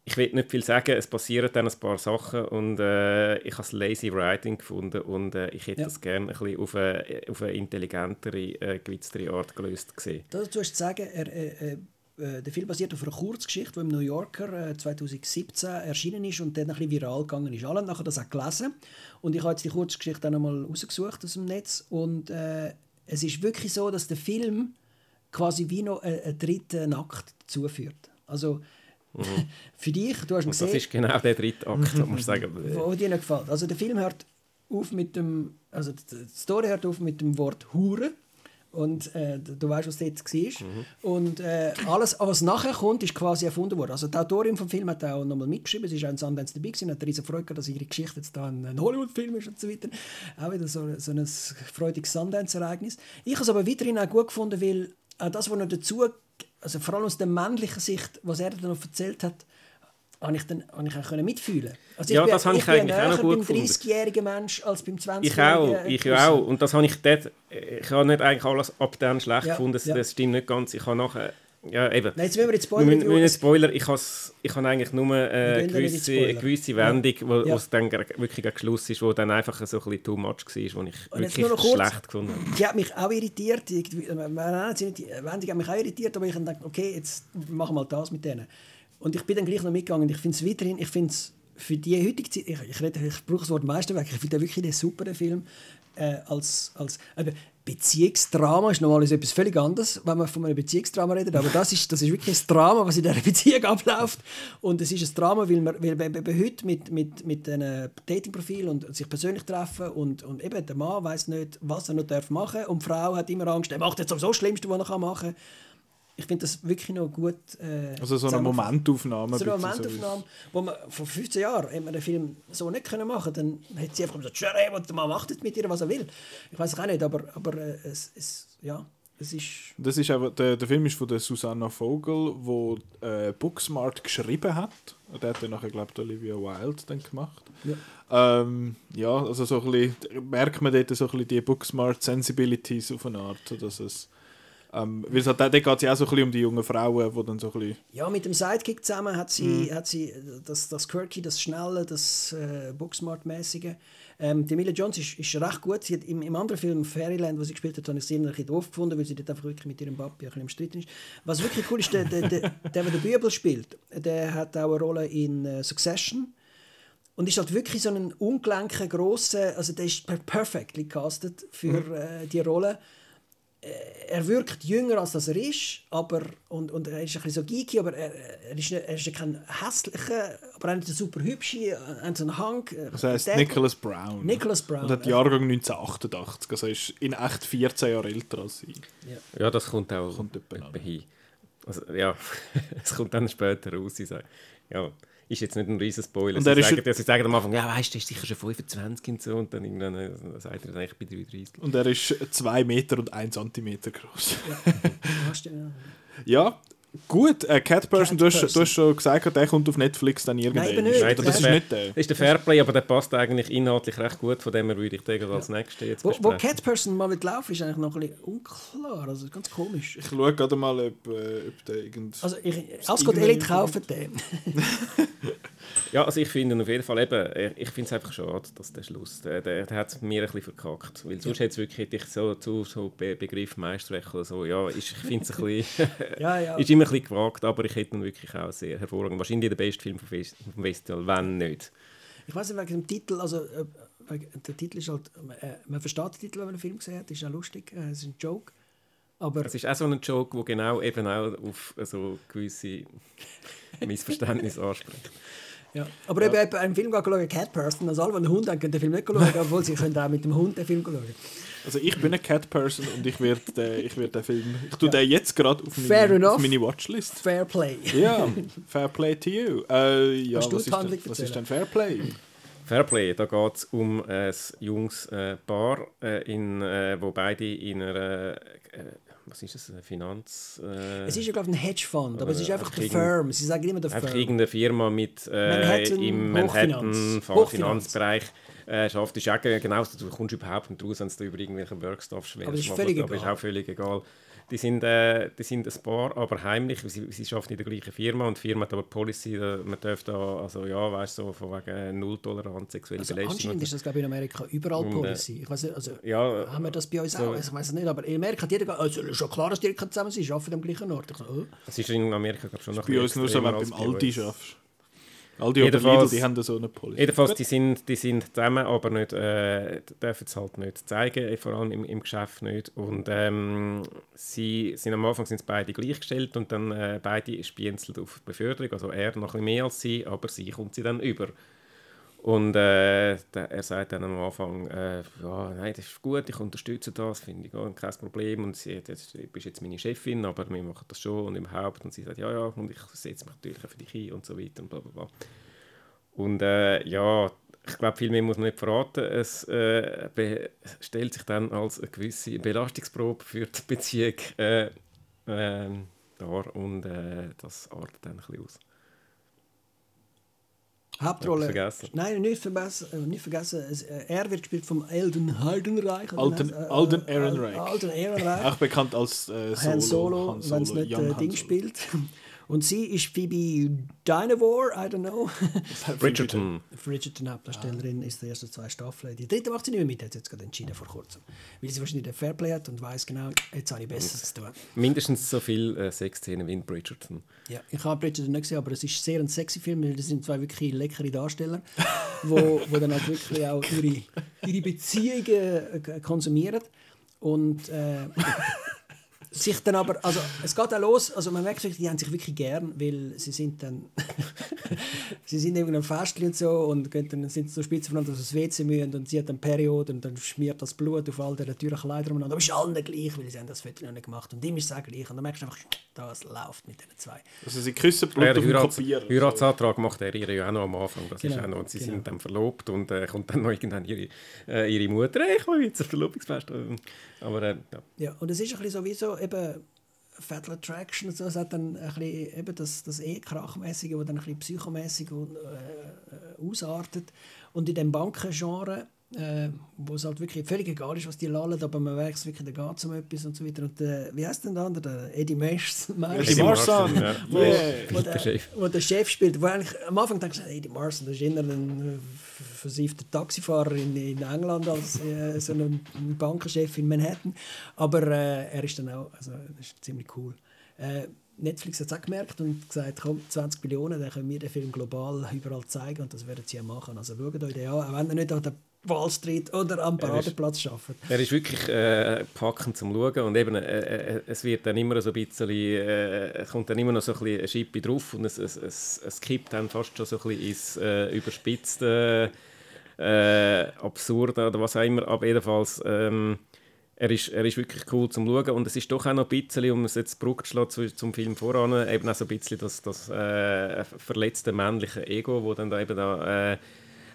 [SPEAKER 3] ich will nicht viel sagen, es passieren dann ein paar Sachen und äh, ich habe es lazy writing gefunden und äh, ich hätte ja. das gerne ein bisschen auf eine, auf eine intelligentere, äh, gewitztere Art gelöst gesehen.
[SPEAKER 2] Das, du hast sagen, er, er, äh, der Film basiert auf einer Kurzgeschichte, die im New Yorker äh, 2017 erschienen ist und dann ein bisschen viral gegangen ist. Alle haben nachher das auch gelesen und ich habe jetzt die Kurzgeschichte dann einmal rausgesucht aus dem Netz und äh, es ist wirklich so, dass der Film quasi wie noch einen, einen dritten Akt zuführt. Also mhm. für dich, du hast
[SPEAKER 3] und gesehen... das ist genau der dritte Akt, muss man sagen.
[SPEAKER 2] Wo dir nicht gefällt. Also der Film hört auf mit dem... Also die Story hört auf mit dem Wort «Hure» Und äh, du weißt, was dort war. Mhm. Und äh, alles, was nachher kommt, ist quasi erfunden worden. Also die Autorin vom Film hat auch nochmal mitgeschrieben. Sie ist auch in Sundance dabei gewesen, hat riesen Freude gehabt, dass ihre Geschichte jetzt da ein Hollywood-Film ist und so weiter. Auch wieder so, so ein freudiges Sundance-Ereignis. Ich habe es aber weiterhin auch gut gefunden, weil auch das, was noch dazu, also vor allem aus der männlichen Sicht, was er dann noch erzählt hat, habe ich dann habe ich auch mitfühlen
[SPEAKER 3] also ja, bin, das habe ich, ich eigentlich auch noch gut
[SPEAKER 2] beim 30-jährigen Mensch als beim 20-jährigen.
[SPEAKER 3] Ich auch, ich auch. Und das habe ich dort, ich habe nicht eigentlich alles ab dann schlecht ja, gefunden, das, ja. das stimmt nicht ganz. Ich habe nachher ja, eben.
[SPEAKER 2] Nein, jetzt müssen wir jetzt Spoiler. Wir,
[SPEAKER 3] wir Spoiler. Ich habe ich habe eigentlich nur äh, eine gewisse, eine gewisse Wendung, ja. wo es dann wirklich ein Schluss ist, wo dann einfach so ein bisschen too much war, wo ich Und wirklich kurz, schlecht gefunden habe.
[SPEAKER 2] Die hat mich auch irritiert. Die, die Wendung hat mich auch irritiert, aber ich habe gedacht, okay, jetzt machen wir mal das mit denen. Und ich bin dann gleich noch mitgegangen. Ich finde es weiterhin, ich finde es für die heutige Zeit, ich, ich, rede, ich brauche das Wort Meisterwerk, ich finde wirklich einen super Film. Äh, als, als, eben, Beziehungsdrama ist normalerweise etwas völlig anderes, wenn man von einem Beziehungsdrama redet. Aber das ist, das ist wirklich ein Drama, was in dieser Beziehung abläuft. Und es ist ein Drama, weil, man, weil wir heute mit, mit, mit einem Datingprofil und sich persönlich treffen und, und eben der Mann weiß nicht, was er noch machen darf. Und die Frau hat immer Angst, er macht jetzt sowieso das Schlimmste, was er machen kann ich finde das wirklich noch gut. Äh,
[SPEAKER 1] also so eine Momentaufnahme.
[SPEAKER 2] So eine Momentaufnahme, wo man vor 15 Jahren hätte man den Film so nicht können machen können. Dann hätte sie einfach gesagt, Schere, der Mann macht jetzt mit ihr, was er will. Ich weiß es auch nicht, aber, aber äh, es, es, ja, es ist...
[SPEAKER 1] Das ist einfach, der, der Film ist von der Susanna Vogel, wo äh, Booksmart geschrieben hat. Der hat dann nachher, glaube ich, Olivia Wilde dann gemacht. Ja. Ähm, ja, also so ein bisschen, merkt man dort so ein bisschen die Booksmart-Sensibilities auf eine Art, dass es ähm, weil es halt, da geht es ja auch so ein bisschen um die jungen Frauen, die dann so ein bisschen...
[SPEAKER 2] Ja, mit dem Sidekick zusammen hat sie, mhm. hat sie das, das Quirky, das Schnelle, das äh, Booksmart-mäßige. Ähm, die Emilia Jones ist, ist recht gut. Sie hat im, Im anderen Film Fairyland, wo sie gespielt hat, habe ich sie immer ein bisschen doof gefunden, weil sie dort einfach wirklich mit ihrem Papi ein bisschen im Stritten ist. Was wirklich cool ist, der, der, der, der, der den Bübel spielt, der hat auch eine Rolle in uh, Succession. Und ist halt wirklich so ein ungelenker, grosser, also der ist perfectly castet für mhm. äh, die Rolle. Äh, er wirkt jünger als er ist, aber und, und er ist ein bisschen so geeky, aber er, er, ist, er ist kein hässlicher, aber er hat einen super hübschen, äh, so einen Hang.
[SPEAKER 1] Äh, das heißt Nicholas Brown.
[SPEAKER 2] Nicholas Brown.
[SPEAKER 1] Und hat Jahrgang 1988, also er ist in echt 14 Jahre älter als sie.
[SPEAKER 3] Ja, ja das kommt auch kommt hin. Also, ja, es kommt dann später raus. Ja ist jetzt nicht ein riesen Spoiler. Und sie, sagen, sie sagen am Anfang, ja, weißt du, der ist sicher schon 25 und so, und dann irgendwann äh, sagt er dann eigentlich bei 33.
[SPEAKER 1] Und er ist 2 Meter und 1 Zentimeter groß.
[SPEAKER 2] Ja,
[SPEAKER 1] ja gut. Äh, Cat Person, Cat du, hast, du hast schon gesagt, der kommt auf Netflix dann irgendwann.
[SPEAKER 2] Nein, nicht.
[SPEAKER 3] Nein, das, das ist nicht der. Das ist der Fairplay, aber der passt eigentlich inhaltlich recht gut, von dem her würde ich den als nächstes jetzt
[SPEAKER 2] wo, wo Cat Person mal mit laufen, ist eigentlich noch ein bisschen unklar, also ganz komisch.
[SPEAKER 1] Ich schaue gerade mal, ob, äh, ob der irgend...
[SPEAKER 2] Also ich, Ascot Elite kaufen den.
[SPEAKER 3] Ja, also ich finde auf jeden Fall eben, ich finde es einfach schade, dass der Schluss, der, der, der hat es mir ein bisschen verkackt, weil sonst ja. hätte es wirklich ich so zu so Be Begriff Meisterrecht oder so, ja, ist, ich finde es ein bisschen,
[SPEAKER 2] ja, ja.
[SPEAKER 3] immer ein bisschen gewagt, aber ich hätte ihn wirklich auch sehr hervorragend, wahrscheinlich der beste Film vom, Festival, wenn nicht.
[SPEAKER 2] Ich weiß nicht, wegen dem Titel, also äh, der Titel ist halt, äh, man versteht den Titel, wenn man den Film gesehen hat, ist auch lustig, äh, es ist ein Joke. Aber
[SPEAKER 3] es ist auch so ein Joke, der genau eben auch auf so gewisse Missverständnisse anspricht.
[SPEAKER 2] Ja. Aber ja. eben einen Film geschaut, Cat Person, also alle, die einen Hund haben, können den Film nicht schauen, obwohl sie können auch mit dem Hund den Film schauen.
[SPEAKER 1] Also ich bin eine Cat Person und ich werde den, ich werd den Film, ich tue ja. den jetzt gerade auf, meine, auf meine Watchlist.
[SPEAKER 2] Fair Play.
[SPEAKER 1] Ja, Fair Play to you. Äh, ja, was, ist denn, was ist denn Fair Play?
[SPEAKER 3] Fairplay, da geht es um ein junges äh, Paar, äh, in, äh, wo beide in einer äh, was ist das, eine Finanz... Äh,
[SPEAKER 2] es ist ja, glaube ich, ein Hedgefonds, aber es ist einfach die Firm. Sie sagen immer der
[SPEAKER 3] Firm. Einfach irgendeine Firma mit, äh, Manhattan, im Manhattan Finanzbereich äh, schafft. Ist auch genau, du kommst überhaupt nicht raus, wenn es da über irgendwelche Workstuff schwer
[SPEAKER 2] aber ist. Völlig aber
[SPEAKER 3] ist auch völlig egal. Die sind, äh, die sind ein paar, aber heimlich. Sie, sie arbeiten in der gleichen Firma und die Firma hat aber Policy, äh, man darf da, also ja, weißt du, so von wegen Nulltoleranz sexuelle
[SPEAKER 2] also
[SPEAKER 3] Belästigung.
[SPEAKER 2] Anscheinend ist das, glaube ich, in Amerika überall und, äh, Policy. Ich weiß nicht, also
[SPEAKER 3] ja,
[SPEAKER 2] haben wir das bei uns so, auch? Ich weiß es nicht, aber in Amerika hat jeder, also ist schon klar, dass die zusammen sind, arbeiten am gleichen Ort. So, oh.
[SPEAKER 3] Das ist in Amerika, glaube ich, schon
[SPEAKER 1] noch Bei uns nur so, wenn du beim Aldi arbeitest. All die jedenfalls, die haben so eine Policy.
[SPEAKER 3] Jedenfalls, die sind, die sind zusammen, aber nicht, äh, dürfen es halt nicht zeigen, vor allem im, im Geschäft nicht. Und ähm, sie sind am Anfang sind beide gleichgestellt und dann äh, beide spienzelt auf Beförderung. Also er noch ein bisschen mehr als sie, aber sie kommt sie dann über. Und äh, er sagt dann am Anfang, äh, ja, nein, das ist gut, ich unterstütze das, finde ich auch kein Problem. Und sie das, du bist jetzt meine Chefin, aber wir machen das schon und überhaupt. Und sie sagt, ja, ja, und ich setze mich natürlich für dich ein und so weiter und bla bla bla. Und äh, ja, ich glaube, viel mehr muss man nicht verraten. Es äh, stellt sich dann als eine gewisse Belastungsprobe für die Beziehung äh, ähm, dar und äh, das artet dann ein bisschen aus.
[SPEAKER 2] Hauptrolle. Vergessen. Nein, nicht vergessen. Äh, nicht vergessen. Äh, er wird gespielt vom Alden Hardenreich.
[SPEAKER 1] Alden, äh, Alden Ehrenreich.
[SPEAKER 2] Alden Ehrenreich.
[SPEAKER 1] Auch bekannt als äh, Solo. Han
[SPEAKER 2] Solo, wenn es nicht Ding spielt. Und sie ist Phoebe Dynevor, I don't know.
[SPEAKER 3] Bridgerton.
[SPEAKER 2] Bridgerton, Hauptdarstellerin, ist die ersten zwei Staffeln. Die dritte macht sie nicht mehr mit, hat sie jetzt gerade entschieden vor kurzem. Weil sie wahrscheinlich den Fairplay hat und weiß genau, jetzt habe ich Besseres zu tun.
[SPEAKER 3] Mindestens so viele äh, Sexszenen wie in Bridgerton.
[SPEAKER 2] Ja, ich habe Bridgerton nicht gesehen, aber es ist sehr ein sexy Film, weil das sind zwei wirklich leckere Darsteller, wo, wo dann halt wirklich auch ihre, ihre Beziehungen äh, konsumieren. Und äh, sich dann aber, also es geht auch los, also man merkt wirklich, die haben sich wirklich gern, weil sie sind dann, sie sind eben am Fest und so und gehen dann sind so spitze voneinander, dass sie WC müssen und sie hat dann Periode und dann schmiert das Blut auf all den Türen Kleider umeinander, aber es ist allen gleich, weil sie haben das Foto noch nicht gemacht und ihm ist es auch gleich und dann merkst du einfach, das läuft mit diesen zwei.
[SPEAKER 1] Also sie küssen Blut ja,
[SPEAKER 3] auf Heirats Kopieren. Heiratsantrag macht er ihre ja auch noch am Anfang, das genau, ist auch noch, und sie genau. sind dann verlobt und äh, kommt dann noch irgendwann ihre, äh, ihre Mutter, hey, ich will jetzt ein Verlobungsfest, aber äh, ja.
[SPEAKER 2] Ja, und es ist ein bisschen sowieso eben Fatal Attraction und so, es hat dann ein bisschen eben das, das eh krachmäßige, das dann ein bisschen psychomäßig äh, äh, ausartet. Und in dem Bankengenre äh, wo es halt wirklich völlig egal ist, was die lallen, aber man weiß wirklich, da geht es um etwas und so weiter. Und äh, wie heißt denn der andere? Der Eddie Marson.
[SPEAKER 1] Eddie Marson, ja.
[SPEAKER 2] wo, yeah. wo, der, wo, der, Chef spielt. Wo eigentlich, am Anfang denkst du, Eddie Marson, das ist eher ein äh, versiffter Taxifahrer in, in England als äh, so ein Bankenchef in Manhattan. Aber äh, er ist dann auch, also das ist ziemlich cool. Äh, Netflix hat es auch gemerkt und gesagt, komm, 20 Millionen, dann können wir den Film global überall zeigen und das werden sie ja machen. Also schaut euch den an, auch wenn ihr nicht an der Wall Street oder am Paradeplatz arbeiten.
[SPEAKER 3] Er ist wirklich äh, packend zum Schauen und eben, äh, äh, es wird dann immer so ein bisschen, äh, kommt dann immer noch so ein bisschen eine Schippe drauf und es, es, es, es kippt dann fast schon so ein bisschen ins äh, überspitzte, äh, absurde oder was auch immer, aber jedenfalls ähm, er ist, er ist wirklich cool zum Schauen und es ist doch auch noch ein bisschen, um es jetzt zu, zum Film voran, eben auch so ein bisschen das, das äh, verletzte männliche Ego, wo dann da eben da äh,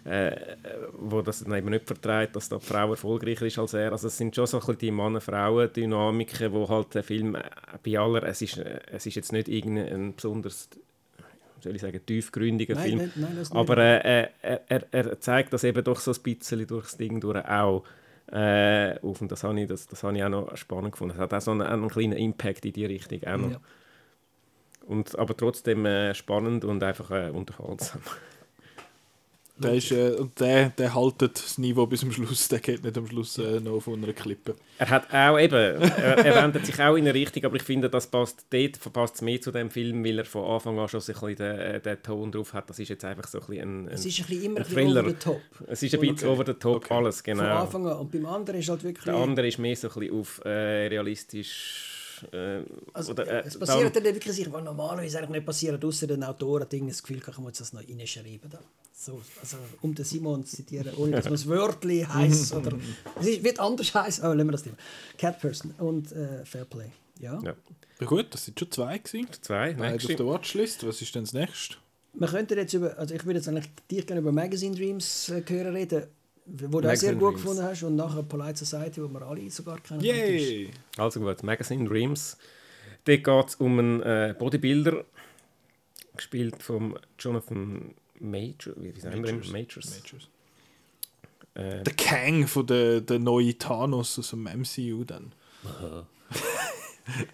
[SPEAKER 3] äh, wo das eben nicht vertreibt, dass da die Frau erfolgreicher ist als er. Also es sind schon so ein bisschen die Mann-Frauen-Dynamiken, wo halt der Film äh, bei aller, es ist, äh, es ist jetzt nicht irgendein besonders soll ich sagen, tiefgründiger nein, Film, nein, nein, aber äh, er, er, er, zeigt das eben doch so ein bisschen durchs Ding durch auch äh, auf und das habe ich, das, das habe ich auch noch spannend gefunden. Es hat auch so einen, einen kleinen Impact in die Richtung auch noch. Ja. Und, aber trotzdem äh, spannend und einfach äh, unterhaltsam.
[SPEAKER 1] Der, ist, äh, und der, der haltet das Niveau bis zum Schluss, der geht nicht am Schluss äh, noch von einer Klippe.
[SPEAKER 3] Er hat auch eben, er, er wendet sich auch in eine Richtung, aber ich finde, das passt dort verpasst mehr zu dem Film, weil er von Anfang an schon so ein bisschen den, äh, den Ton drauf hat. Das ist jetzt einfach so ein bisschen ein, ein
[SPEAKER 2] Es ist ein bisschen immer ein Thriller. over the top.
[SPEAKER 3] Es ist ein bisschen okay. over the top, okay. alles, genau. Von
[SPEAKER 2] Anfang an. Und beim anderen ist halt wirklich...
[SPEAKER 3] Der andere ist mehr so ein bisschen auf äh, realistisch
[SPEAKER 2] äh, also, oder, äh, es passiert dann wirklich Sachen, die normalerweise eigentlich nicht passieren, außer den Autoren das Gefühl, ich muss das noch reinschreiben. Da. So, also, um den Simon zu zitieren, ohne dass man es wörtlich heisst. oder, es wird anders heißen, aber lassen wir das Thema. Cat Person und äh, Fairplay. Ja. ja.
[SPEAKER 1] ja. gut, das sind schon zwei gewesen.
[SPEAKER 3] Zwei,
[SPEAKER 1] Beide auf der Watchlist. Was ist denn das nächste?
[SPEAKER 2] Wir könnten jetzt über, also ich würde jetzt eigentlich dich gerne über Magazine Dreams äh, hören reden wo du auch sehr gut Dreams. gefunden hast und nachher Polite Society, wo wir alle sogar kennen.
[SPEAKER 3] Yay! Also gut, Magazine Dreams. Dort geht es um einen äh, Bodybuilder, gespielt von Jonathan Major, wie sagen wir Majors. Majors.
[SPEAKER 1] Äh, der Kang von der, der neuen Thanos aus dem MCU dann.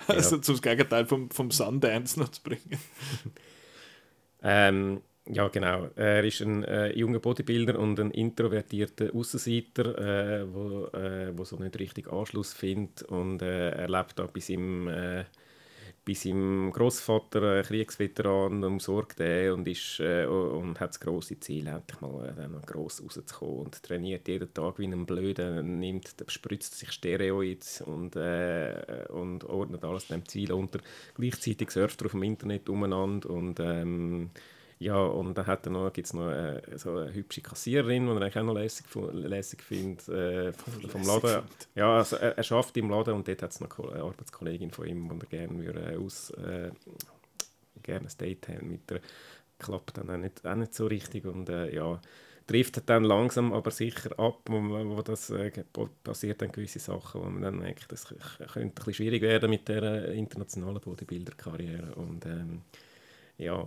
[SPEAKER 1] also ja. zum Gegenteil vom, vom Sundance noch zu bringen.
[SPEAKER 3] ähm, ja, genau. Er ist ein äh, junger Bodybuilder und ein introvertierter Außenseiter, äh, äh, so nicht richtig Anschluss findet und äh, er lebt da bei seinem, äh, bei seinem Großvater, äh, Kriegsveteran, umsorgt er und ist äh, und hat das große Ziel, endlich mal äh, gross rauszukommen und trainiert jeden Tag wie ein Blöder, nimmt, spritzt sich Steroids und, äh, und ordnet alles dem Ziel unter. Gleichzeitig surft er auf dem Internet umeinander und ähm, ja, und dann hat er noch, gibt es noch äh, so eine hübsche Kassiererin, die er auch noch lässig, lässig findet, äh, vom, Laden. Ja, also er, er schafft im Laden und dort hat es noch eine Arbeitskollegin von ihm, die er gerne würde, aus, äh, gerne ein Date haben mit der klappt dann auch nicht, auch nicht so richtig und äh, ja, trifft dann langsam aber sicher ab, wo, wo das äh, passiert dann gewisse Sachen, wo man dann merkt, das könnte ein bisschen schwierig werden mit der internationalen Bodybuilder-Karriere und ähm, ja,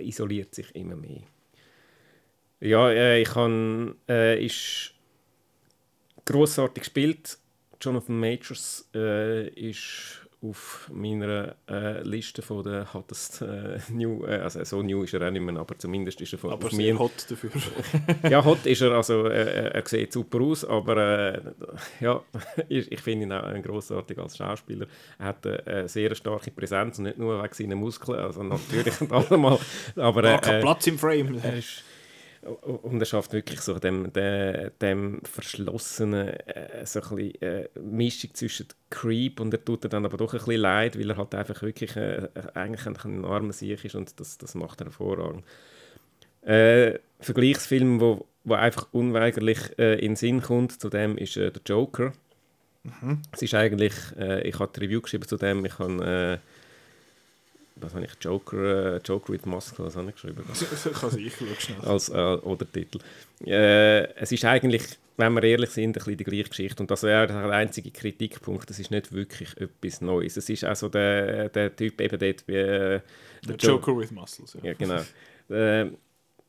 [SPEAKER 3] isoliert sich immer mehr. Ja, äh, ich habe äh, ist großartig gespielt. Jonathan Majors äh, ist auf meiner äh, Liste von der hottest äh, New, äh, also so new ist er auch nicht mehr, aber zumindest ist er von
[SPEAKER 1] aber mir hot dafür.
[SPEAKER 3] ja, hot ist er, also äh, er sieht super aus, aber äh, ja, ich, ich finde ihn auch ein großartig als Schauspieler. Er hat eine sehr starke Präsenz, nicht nur wegen seiner Muskeln, also natürlich und allemal, aber
[SPEAKER 1] äh, Platz im Frame.
[SPEAKER 3] Er ist, und er schafft wirklich so dem, dem, dem verschlossenen äh, so ein bisschen, äh, Mischung zwischen Creep und er tut er dann aber doch ein bisschen leid, weil er halt einfach wirklich äh, eigentlich ein, ein armer Sieg ist und das, das macht er hervorragend. Äh, Vergleichsfilm, wo, wo einfach unweigerlich äh, in den Sinn kommt, zu dem ist äh, der Joker. Mhm. Es ist eigentlich, äh, ich habe die Review geschrieben zu dem, ich habe äh, was habe ich, Joker, äh, Joker with Muscle, was habe ich geschrieben?
[SPEAKER 1] Kann ich, schau schnell.
[SPEAKER 3] Als, äh, oder Titel. Äh, es ist eigentlich, wenn wir ehrlich sind, ein bisschen die gleiche Geschichte und das wäre der einzige Kritikpunkt, das ist nicht wirklich etwas Neues. Es ist also der, der Typ eben dort wie... Äh,
[SPEAKER 1] der Joker jo with Muscles,
[SPEAKER 3] ja. ja genau. äh,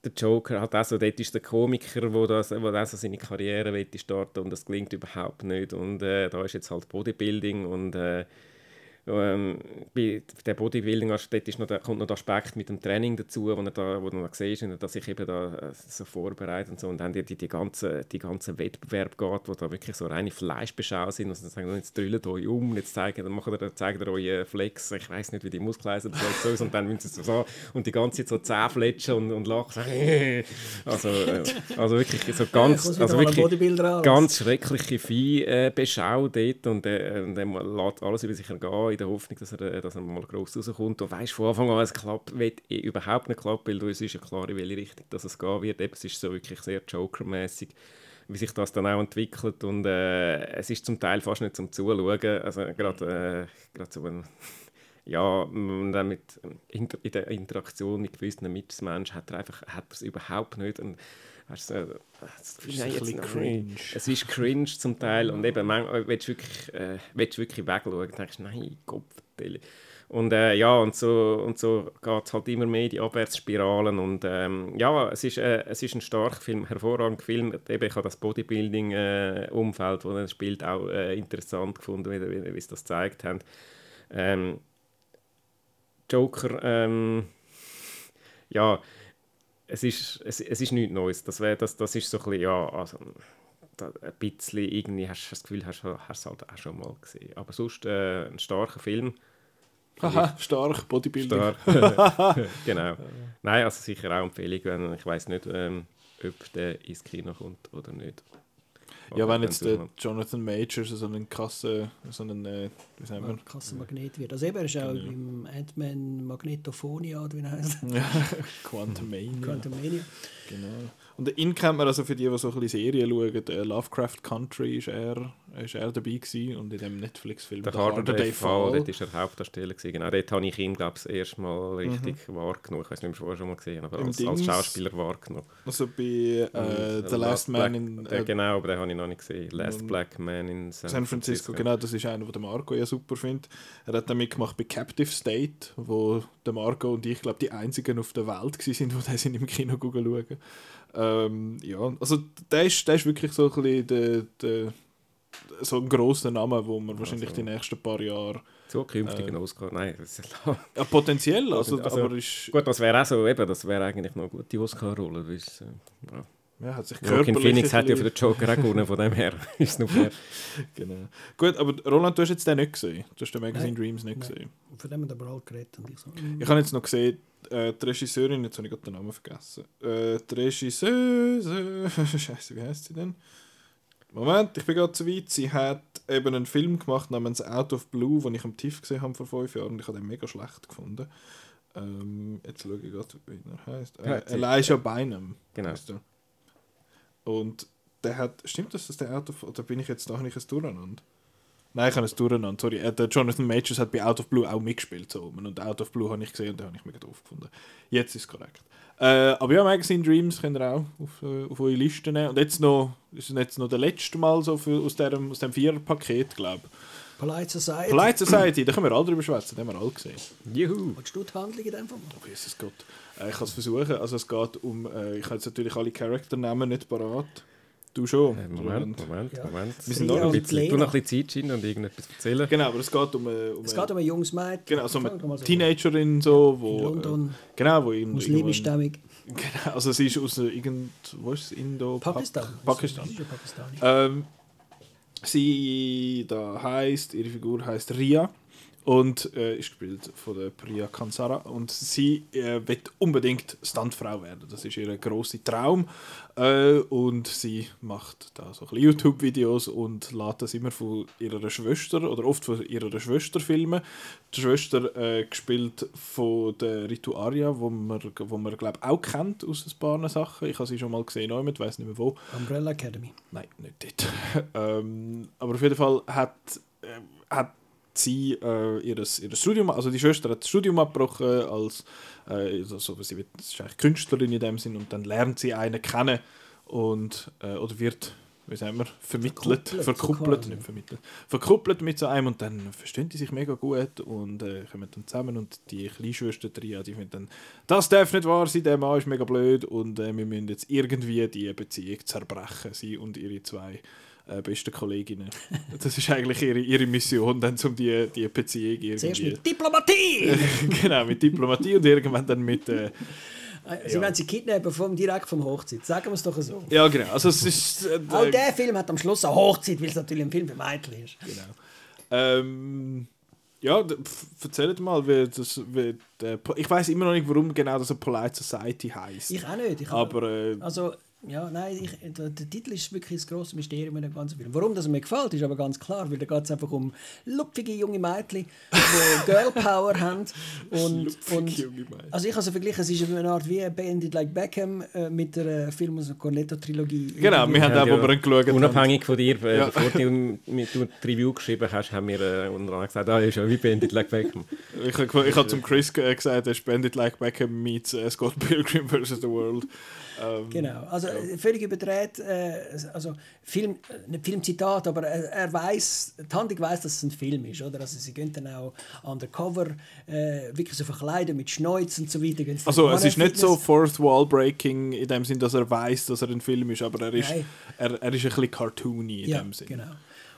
[SPEAKER 3] der Joker hat also, dort ist der Komiker, wo das, wo das also seine Karriere starten und das gelingt überhaupt nicht und äh, da ist jetzt halt Bodybuilding und äh, ähm, bei der Bodybuilding dort ist noch der, kommt noch der Aspekt mit dem Training dazu, wo er da, wo du noch siehst, dass ich eben da äh, so vorbereitet und so und dann die, die, die ganze, die ganze Wettbewerb geht, wo da wirklich so reine Fleischbeschau sind und dann sagen, jetzt drüllt euch um, jetzt zeigen, dann machen ihr, zeigen ihr euch Flex, ich weiß nicht, wie die Muskeleisen so ist und dann müssen sie so und die ganze Zeit so Zähne fletschen und, und lachen. also, äh, also wirklich so ganz, also wirklich ganz schreckliche Viehbeschau dort und, äh, und dann lässt alles über sich ergehen in der Hoffnung, dass er, äh, dass er mal gross rauskommt. Und weißt von Anfang an, es klappt, wird überhaupt nicht klappen, weil es ist ja klar, in welche Richtung dass es gehen wird. Eben, es ist so wirklich sehr Joker-mäßig, wie sich das dann auch entwickelt. Und äh, es ist zum Teil fast nicht zum Zuschauen. Also gerade äh, so ein ja, dann mit, in der Interaktion mit gewissen Mitmenschen hat er einfach hat es überhaupt nicht. Und, weißt du,
[SPEAKER 1] das ist ein bisschen cringe.
[SPEAKER 3] Es ist cringe zum Teil und eben, manchmal willst du wirklich, äh, willst wirklich wegschauen und denkst, nein, Gott, und äh, ja, und so, und so geht es halt immer mehr in die Abwärtsspiralen. Und ähm, ja, es ist, äh, es ist ein starker Film, hervorragender Film. Eben, ich habe das Bodybuilding-Umfeld, äh, wo er spielt, auch äh, interessant gefunden, wie, wie, wie sie das gezeigt haben. Ähm, Joker, ähm, ja, es ist, es, es ist nichts Neues. Das, wär, das, das ist so ein bisschen, ja, also, da, ein bisschen irgendwie hast du das Gefühl, hast du es halt auch schon mal gesehen. Aber sonst äh, ein starker Film.
[SPEAKER 1] Haha, stark, Bodybuilding.
[SPEAKER 3] Stark, genau. Nein, also sicher auch Empfehlung, ich weiß nicht, ähm, ob der ins Kino kommt oder nicht.
[SPEAKER 1] Ja, wenn jetzt der Jonathan Majors so einen krassen, so einen, äh,
[SPEAKER 2] wie sagen wir? Krassen Magnet wird. Also eben, er ist auch genau. im Ant-Man Magnetophonia, oder wie er heißt.
[SPEAKER 1] ja, Quantum Mania.
[SPEAKER 2] Quantum Mania.
[SPEAKER 1] Genau. Und ihn kennt man also für die, die so ein bisschen Serien schauen, der Lovecraft Country ist er, ist er dabei gewesen und in dem Netflix-Film
[SPEAKER 3] der, der Harder Day Fall, dort ist er Hauptdarsteller gewesen. Genau, dort habe ich ihn, glaube ich, das erste Mal richtig mhm. wahrgenommen. Ich weiß nicht, ob ich vorher schon mal gesehen aber als, als, Schauspieler wahrgenommen.
[SPEAKER 1] Also bei äh, The Last Man Black, in...
[SPEAKER 3] Äh, genau, aber den habe ich noch nicht gesehen. Last Black Man in
[SPEAKER 1] San, San Francisco. Francisco. Genau, das ist einer, den Marco ja super findet. Er hat dann mitgemacht bei Captive State, wo der Marco und ich, glaube die einzigen auf der Welt waren, die das im Kino schauen. Ähm, ja, also der ist, der ist wirklich so ein bisschen der, der, so ein grosser Name, wo man wahrscheinlich also, die nächsten paar Jahre
[SPEAKER 3] zukünftigen äh, Oscar, nein,
[SPEAKER 1] das ist ja, potenziell, also, also, aber ist...
[SPEAKER 3] Gut, das wäre auch so, eben, das wäre eigentlich noch eine gute Oscar-Rolle, äh,
[SPEAKER 1] ja. Ja, hat sich
[SPEAKER 3] Joaquin Phoenix hat ja für den Joker auch gewonnen, von dem her ist es noch fair.
[SPEAKER 1] genau. Gut, aber Roland, du hast jetzt den nicht gesehen. Du hast den Magazine Nein. Dreams nicht Nein. gesehen.
[SPEAKER 2] Von dem haben wir aber alle geredet. Und
[SPEAKER 1] ich, so, ich habe jetzt noch gesehen, äh, die Regisseurin, jetzt habe ich gerade den Namen vergessen. Äh, die Regisseuse, Scheiße, wie heißt sie denn? Moment, ich bin gerade zu weit. Sie hat eben einen Film gemacht namens Out of Blue, den ich am TIFF gesehen habe vor fünf Jahren und ich habe den mega schlecht gefunden. Ähm, jetzt schaue ich gerade, wie er heißt. Äh, Elijah Bynum.
[SPEAKER 3] Genau.
[SPEAKER 1] Und der hat, stimmt das, dass der Out of, oder bin ich jetzt da nicht ein Durcheinander? Nein, ich habe es durcheinander, sorry. Äh, der Jonathan Majors hat bei Out of Blue auch mitgespielt. So. Und Out of Blue habe ich gesehen und den habe ich mega doof gefunden. Jetzt ist es korrekt. Äh, aber ja, Magazine Dreams könnt ihr auch auf, äh, auf eure Liste nehmen. Und jetzt noch, ist jetzt noch der letzte Mal so für, aus, dem, aus dem Vierer-Paket, glaube ich.
[SPEAKER 2] Polite Society.
[SPEAKER 1] Polite Society, da können wir alle drüber schwätzen, den haben wir alle gesehen.
[SPEAKER 2] Juhu. Willst du die Handlung in dem Fall
[SPEAKER 1] Oh, Jesus Gott. Äh, ich kann es versuchen. Also es geht um, äh, ich habe jetzt natürlich alle Charakternamen nicht parat. Du schon.
[SPEAKER 3] Äh, Moment, Moment,
[SPEAKER 2] Ja.
[SPEAKER 3] Moment.
[SPEAKER 1] Wir sind
[SPEAKER 3] noch ein bisschen, du noch ein bisschen Zeit schinden und irgendetwas erzählen.
[SPEAKER 1] Genau, aber es geht um, äh, um,
[SPEAKER 2] Es
[SPEAKER 1] äh,
[SPEAKER 2] geht um ein junges Mädchen.
[SPEAKER 1] genau, so eine. Teenagerin, so, wo,
[SPEAKER 2] In London,
[SPEAKER 1] Äh, genau, wo irgend,
[SPEAKER 2] muslimisch
[SPEAKER 1] irgendwann-
[SPEAKER 2] stämmig.
[SPEAKER 1] Genau, also sie ist aus äh, irgend, wo ist es? Indo...
[SPEAKER 2] Pakistan.
[SPEAKER 1] Pak- Pakistan.
[SPEAKER 2] Ist Pakistani.
[SPEAKER 1] Ähm, sie da heißt, ihre Figur heißt Ria und äh, ist gespielt von der Priya Kansara und sie äh, wird unbedingt Stuntfrau werden. Das ist ihr großer Traum äh, und sie macht da so YouTube-Videos und lädt das immer von ihrer Schwester oder oft von ihrer Schwester filmen. Die Schwester äh, gespielt von der Ritu Arya, wo man, wo man glaube auch kennt aus ein paar Sachen. Ich habe sie schon mal gesehen, ich weiß nicht mehr wo.
[SPEAKER 2] Umbrella Academy.
[SPEAKER 1] Nein, nicht dort. ähm, aber auf jeden Fall hat, äh, hat sie äh, ihres, ihr Studium, also die Schwester hat das Studium abgebrochen als äh, also sie wird, ist eigentlich Künstlerin in dem Sinn und dann lernt sie einen kennen und äh, oder wird wie sagen wir, vermittelt,
[SPEAKER 2] Verkuppelt,
[SPEAKER 1] verkuppelt,
[SPEAKER 2] so
[SPEAKER 1] nicht vermittelt, verkuppelt mit so einem und dann verstehen die sich mega gut und äh, kommen dann zusammen und die Kleinschwester Tria, die finden dann, das darf nicht wahr sein, der Mann ist mega blöd und äh, wir müssen jetzt irgendwie die Beziehung zerbrechen, sie und ihre zwei äh, besten Kolleginnen. Das ist eigentlich ihre, ihre Mission, dann um die, die Beziehung
[SPEAKER 2] Zuerst
[SPEAKER 1] irgendwie...
[SPEAKER 2] mit Diplomatie!
[SPEAKER 1] genau, mit Diplomatie und irgendwann dann mit... Äh,
[SPEAKER 2] Sie wollen sie kidnappen vom, direkt vom Hochzeit. Sagen wir es doch so.
[SPEAKER 1] ja, genau, also es ist... Äh,
[SPEAKER 2] Auch der Film hat am Schluss eine Hochzeit, weil es natürlich ein Film für Mädchen ist.
[SPEAKER 1] Genau. Ähm, ja, erzählt mal, wie das, wie der, ich weiß immer noch nicht, warum genau das eine Polite Society heißt.
[SPEAKER 2] Ich auch nicht. Ich
[SPEAKER 1] aber äh,
[SPEAKER 2] Also, ja, nein, ich, der, der Titel ist wirklich ein grosses Mysterium in dem ganzen Film. Warum das mir gefällt, ist aber ganz klar, weil da geht es einfach um lupfige junge Mädchen, die Girl Power haben. Und,
[SPEAKER 1] Lupfige
[SPEAKER 2] und,
[SPEAKER 1] junge Mädchen.
[SPEAKER 2] also ich habe es verglichen, es ist eine Art wie Bandit Like Beckham äh, mit der äh, Film aus der Cornetto-Trilogie.
[SPEAKER 1] genau, wir haben
[SPEAKER 3] Ja,
[SPEAKER 1] auch, wir ihn geschaut haben.
[SPEAKER 3] Unabhängig von dir, äh,
[SPEAKER 1] Ja.
[SPEAKER 3] bevor du, du die Review geschrieben hast, haben wir äh, unter anderem gesagt, ah, ist ja wie Bandit Like Beckham.
[SPEAKER 1] Ich, habe zum Chris ge- gesagt, er spendet like Beckham meets äh, Scott Pilgrim vs. The World. Ähm,
[SPEAKER 2] Genau, also äh, völlig überdreht, äh, also Film, äh, nicht Filmzitat, aber er, er weiß, die Handlung weiß, dass es ein Film ist, oder? Also sie gehen dann auch undercover, äh, wirklich so verkleiden mit Schneuz und so weiter.
[SPEAKER 1] Also es ist nicht so Fourth Wall Breaking in dem Sinn, dass er weiß, dass er ein Film ist, aber er ist,
[SPEAKER 2] Nein.
[SPEAKER 1] er, er ist ein bisschen cartoony in
[SPEAKER 2] ja,
[SPEAKER 1] dem Sinn.
[SPEAKER 2] genau.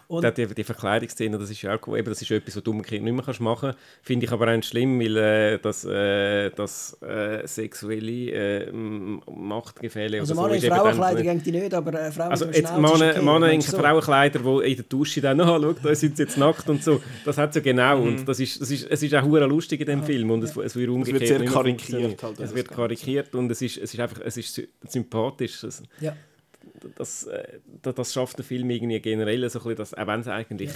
[SPEAKER 2] Und
[SPEAKER 3] die, die Verkleidungsszene, das ist ja auch cool. Eben, das ist etwas, was du umgekehrt nicht mehr kannst machen kannst. Finde ich aber auch nicht schlimm, weil äh, das, äh, das äh, sexuelle äh, Machtgefälle
[SPEAKER 2] also
[SPEAKER 3] oder
[SPEAKER 2] Mann
[SPEAKER 3] so
[SPEAKER 2] Frauenkleidung
[SPEAKER 3] dann...
[SPEAKER 2] gehen die nicht, aber äh, Frauen
[SPEAKER 3] Also jetzt Männer,
[SPEAKER 2] okay.
[SPEAKER 3] Männer in
[SPEAKER 2] so?
[SPEAKER 3] Frauenkleider, die in der Dusche dann «Ah, schau, da sind sie jetzt nackt» und so. Das hat so genau.
[SPEAKER 1] Mhm.
[SPEAKER 3] Und das ist, das ist, es ist auch lustig in dem Film. Und es, es wird umgekehrt
[SPEAKER 1] sehr
[SPEAKER 3] nicht mehr
[SPEAKER 1] karikiert halt,
[SPEAKER 3] Es wird karikiert und es ist, es ist einfach es ist sy- sympathisch. Es,
[SPEAKER 2] Ja.
[SPEAKER 3] Das, äh, das, das schafft der Film irgendwie generell so ein bisschen, dass, auch wenn es eigentlich,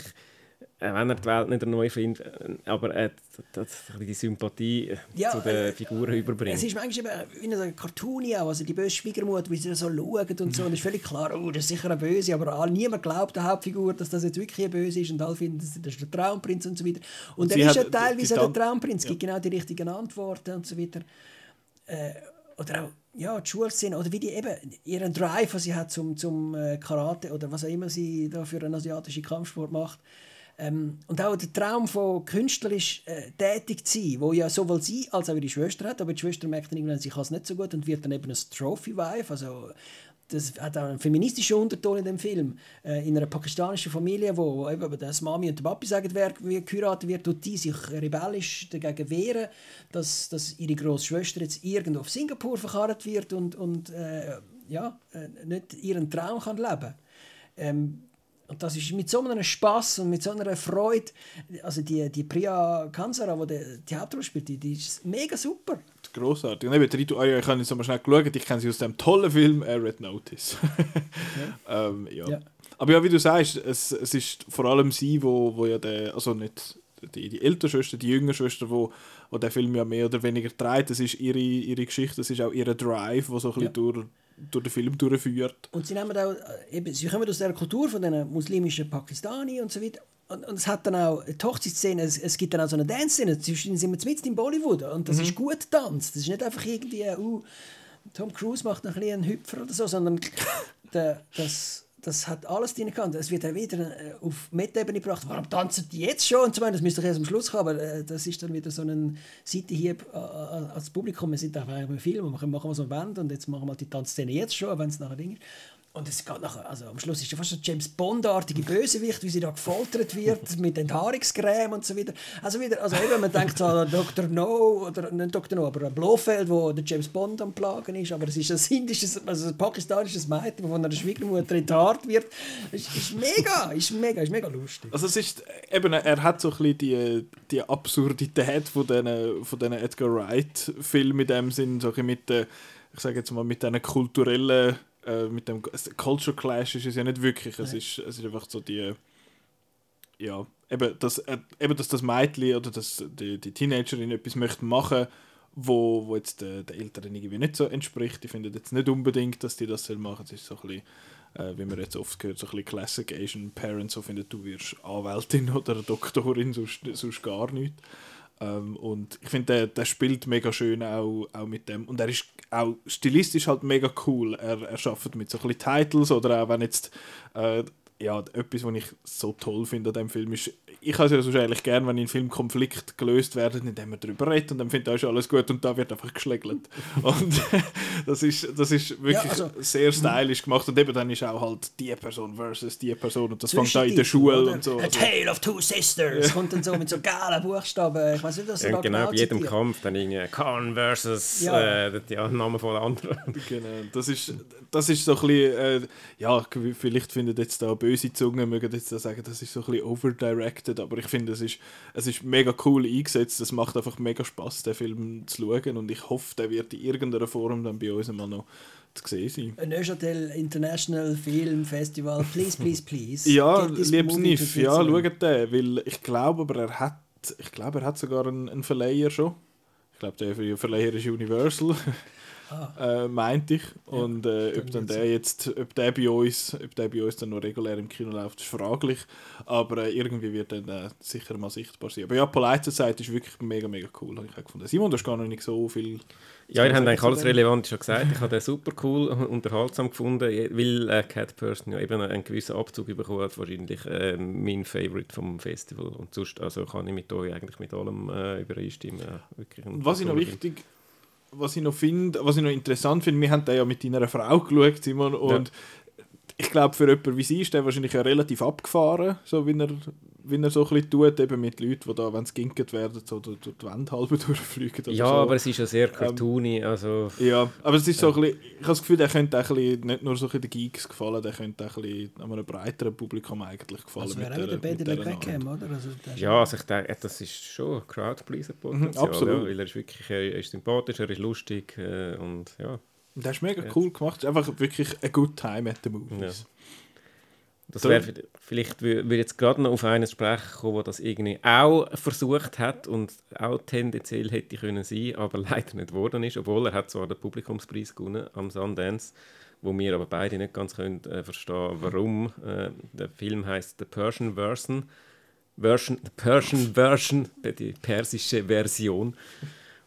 [SPEAKER 3] äh, wenn er die Welt nicht neu findet, äh, aber äh, das, die Sympathie
[SPEAKER 2] Ja,
[SPEAKER 3] zu den
[SPEAKER 2] äh,
[SPEAKER 3] Figuren überbringt.
[SPEAKER 2] Es ist manchmal eben wie ein Cartoon auch, also die böse Schwiegermutter, wie sie so schauen und so, und es ist völlig klar, oh, das ist sicher eine Böse, aber niemand glaubt der Hauptfigur, dass das jetzt wirklich eine Böse ist und alle finden, das ist der Traumprinz und so weiter. Und,
[SPEAKER 1] Und
[SPEAKER 2] dann
[SPEAKER 1] sie
[SPEAKER 2] ist er teilweise der Traumprinz, gibt genau die richtigen Antworten und so weiter. Äh, oder auch ja, die Schulszene, oder wie die eben ihren Drive, den sie hat zum, zum äh, Karate oder was auch immer sie da für einen asiatischen Kampfsport macht. Ähm, und auch der Traum von künstlerisch äh, tätig zu sein, wo ja sowohl sie als auch ihre Schwester hat, aber die Schwester merkt dann irgendwann, sie kann es nicht so gut und wird dann eben ein Trophy-Wife, also das hat auch einen feministischen Unterton in dem Film. Äh, in einer pakistanischen Familie, wo, eben das Mami und der Papi sagen, wer geheiratet wird, tut die sich rebellisch dagegen wehren, dass, dass ihre grosse Schwester jetzt irgendwo auf Singapur verkarrt wird und, und äh, ja, äh, nicht ihren Traum kann leben ähm, und das ist mit so einem Spaß und mit so einer Freude, also die, die Priya Kansara, die die, Hauptrolle spielt, die, die ist mega super.
[SPEAKER 1] Grossartig. Und eben, Rito Arya, ich habe jetzt mal schnell geschaut, ich kenne sie aus dem tollen Film äh, Red Notice. ähm, ja.
[SPEAKER 2] Ja.
[SPEAKER 1] Aber ja, wie du sagst, es, es ist vor allem sie, wo, wo ja der, also nicht die, die ältere Schwester, die jüngere Schwester, wo, wo der Film ja mehr oder weniger trägt, das ist ihre, ihre Geschichte, das ist auch ihr Drive, wo so ein bisschen
[SPEAKER 2] Ja.
[SPEAKER 1] durch, durch den Film durchführt.
[SPEAKER 2] Und sie nehmen auch, äh, eben, sie kommen aus der Kultur von den muslimischen Pakistani und so weiter. Und, und es hat dann auch die Hochzeitsszene, es, es gibt dann auch so eine Dance-Szene, zwischen sind wir mitten in Bollywood und das ist gut Tanz. Das ist nicht einfach irgendwie, uh, Tom Cruise macht noch ein bisschen einen Hüpfer oder so, sondern der, das, das hat alles drin gehabt. Es wird dann wieder äh, auf Meta-Ebene gebracht. Warum tanzen die jetzt schon? Und so das müsste doch erst am Schluss kommen. Aber äh, das ist dann wieder so ein Seitenhieb äh, als Publikum. Wir sind einfach im Film und wir machen was wir wollen. Und jetzt machen wir die Tanzszene jetzt schon, wenn es nachher Ding ist. Und es geht nachher, also am Schluss ist ja fast so James Bond-artige Bösewicht, wie sie da gefoltert wird mit Enthaarungscreme und so weiter. Also wieder, also eben, man denkt so an Dr. No, oder nicht Dr. No, aber an Blofeld, wo der James Bond am Plagen ist, aber es ist ein indisches, also ein pakistanisches Mädchen, von einer Schwiegermutter enthaart wird. Es ist, ist mega, ist mega, ist mega lustig.
[SPEAKER 1] Also es ist, eben, er hat so ein bisschen die, die Absurdität von diesen, von Edgar Wright-Filmen in dem Sinn, so ein mit der, ich sage jetzt mal, mit diesen kulturellen äh, mit dem Culture Clash ist es ja nicht wirklich. Es ist, es ist einfach so die. Ja, eben, dass, äh, eben, dass das Mädchen oder dass die, die Teenagerin etwas möchte machen wo, wo jetzt den, den Eltern irgendwie nicht so entspricht. Ich finde jetzt nicht unbedingt, dass die das machen. Es ist so ein bisschen, äh, wie man jetzt oft gehört, so ein bisschen Classic Asian Parents, so findet, du wirst Anwältin oder Doktorin, sonst, sonst gar nicht. Ähm, und ich finde, der, der spielt mega schön auch, auch mit dem. Und er ist auch stilistisch halt mega cool. Er, er arbeitet mit so ein bisschen Titles oder auch wenn jetzt äh, ja, etwas, was ich so toll finde an dem Film ist, ich habe es ja sonst eigentlich gerne, wenn in Film Konflikt gelöst werden, indem man darüber redet und dann findet, da ist alles gut und da wird einfach geschlägelt. und das ist, das ist wirklich ja, also, sehr stylisch gemacht und eben dann ist auch halt die Person versus die Person und das fängt da in der Schule oder? und so.
[SPEAKER 2] A also. Tale of Two Sisters ja. kommt dann so mit so geilen Buchstaben. Ich weiß nicht, was
[SPEAKER 3] ja, Genau, genau bei jedem Kampf dann irgendwie Khan versus ja. äh, der Name von der anderen.
[SPEAKER 1] genau, das ist, das ist so ein bisschen, äh, ja, vielleicht findet jetzt da böse Zungen, mögen jetzt da sagen, das ist so ein bisschen overdirected, aber ich finde, es ist, es ist mega cool eingesetzt, es macht einfach mega Spaß, den Film zu schauen und ich hoffe, der wird in irgendeiner Form dann bei uns mal noch zu sehen sein.
[SPEAKER 2] Neuchâtel International Film Festival, please, please, please.
[SPEAKER 1] ja, liebes Niff, ja, schaut den, weil ich glaube, aber er hat, ich glaube, er hat sogar einen, einen Verleiher schon. Ich glaube, der Verleiher ist Universal. ah. äh, meinte ich. Und äh, ob dann der jetzt, ob der bei uns, ob der bei uns dann noch regulär im Kino läuft, ist fraglich. Aber äh, irgendwie wird dann äh, sicher mal sichtbar sein. Aber ja, Polite Society ist wirklich mega, mega cool, habe ich gefunden. Simon, du hast gar noch nicht so viel.
[SPEAKER 3] Ja, ihr habt eigentlich alles relevant schon gesagt. Ich habe den super cool und unterhaltsam gefunden, weil äh, Cat Person ja eben einen gewissen Abzug bekommen hat, wahrscheinlich äh, mein Favorite vom Festival. Und sonst also kann ich mit euch eigentlich mit allem übereinstimmen. Ja,
[SPEAKER 1] Was ich noch wichtig was ich noch finde, was ich noch interessant finde, wir haben da ja mit deiner Frau geschaut, Simon, und ja. Ich glaube, für jemanden wie sie ist der wahrscheinlich ja relativ abgefahren, so wie er wie er so ein bisschen tut, eben mit Leuten, die da, wenn sie ginket werden, so durch, die Wand halb durchfliegen.
[SPEAKER 3] Ja,
[SPEAKER 1] so.
[SPEAKER 3] aber es ist ja sehr ähm, cartoony, ähm, also...
[SPEAKER 1] Ja, aber es ist so ein bisschen, ich habe das Gefühl, der könnte auch ein bisschen, nicht nur so ein den Geeks gefallen, der könnte auch ein bisschen einem breiteren Publikum eigentlich gefallen.
[SPEAKER 2] Also wäre auch der Benedict Beckham, oder?
[SPEAKER 3] Also, ja, also ich denke, das ist schon ein Crowdpleaser-Potenzial, mhm, absolut. Ja, weil er ist wirklich, er ist sympathisch, er ist lustig äh, und ja.
[SPEAKER 1] Und der ist mega cool gemacht, es ist einfach wirklich a good time at the movies. Ja.
[SPEAKER 3] Das wäre vielleicht würde jetzt gerade noch auf eines sprechen kommen, wo das irgendwie auch versucht hat und auch tendenziell hätte können sein, aber leider nicht geworden ist, obwohl er hat zwar den Publikumspreis gewonnen am Sundance, wo wir aber beide nicht ganz können äh, verstehen, warum. Äh, der Film heißt The Persian Version, Version, The Persian Version, die persische Version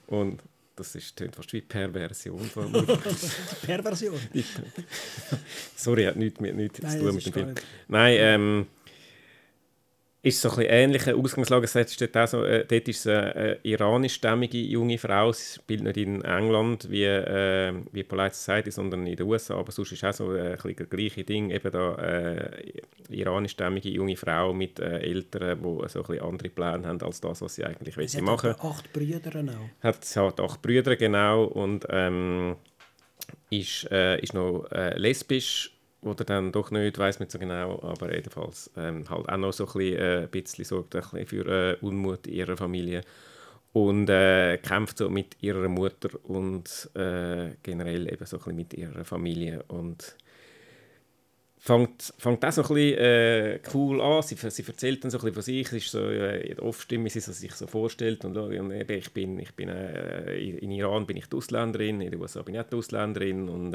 [SPEAKER 3] und das ist fast wie Perversion.
[SPEAKER 2] Perversion?
[SPEAKER 3] Sorry, hat nichts, mit, nichts Nein, zu tun mit dem Film. Nein, ähm, ist so ein bisschen ähnliche Ausgangslage. Es dort, auch so, äh, dort ist es eine iranischstämmige junge Frau. Sie spielt nicht in England wie, äh, wie Polite Society, sondern in den USA. Aber sonst ist es auch so äh, ein bisschen das gleiche Ding. Eben da äh, iranischstämmige junge Frau mit äh, Eltern, die so ein bisschen andere Pläne haben als das, was sie eigentlich sie machen
[SPEAKER 2] hat acht Brüder auch.
[SPEAKER 3] Hat, sie hat acht Brüder, genau. Und ähm, ist, äh, ist noch äh, lesbisch oder dann doch nicht, weiß nicht so genau, aber jedenfalls ähm, halt auch noch so ein bisschen, äh, bisschen sorgt ein bisschen für äh, Unmut in ihrer Familie und äh, kämpft so mit ihrer Mutter und äh, generell eben so ein bisschen mit ihrer Familie und fängt, fängt auch so ein bisschen äh, cool an. Sie, sie erzählt dann so ein bisschen von sich. Es ist so äh, Off-Stimme, wie sie sich so vorstellt. Und, und eben, ich bin, ich bin äh, in Iran bin ich die Ausländerin, in den USA bin ich auch die Ausländerin und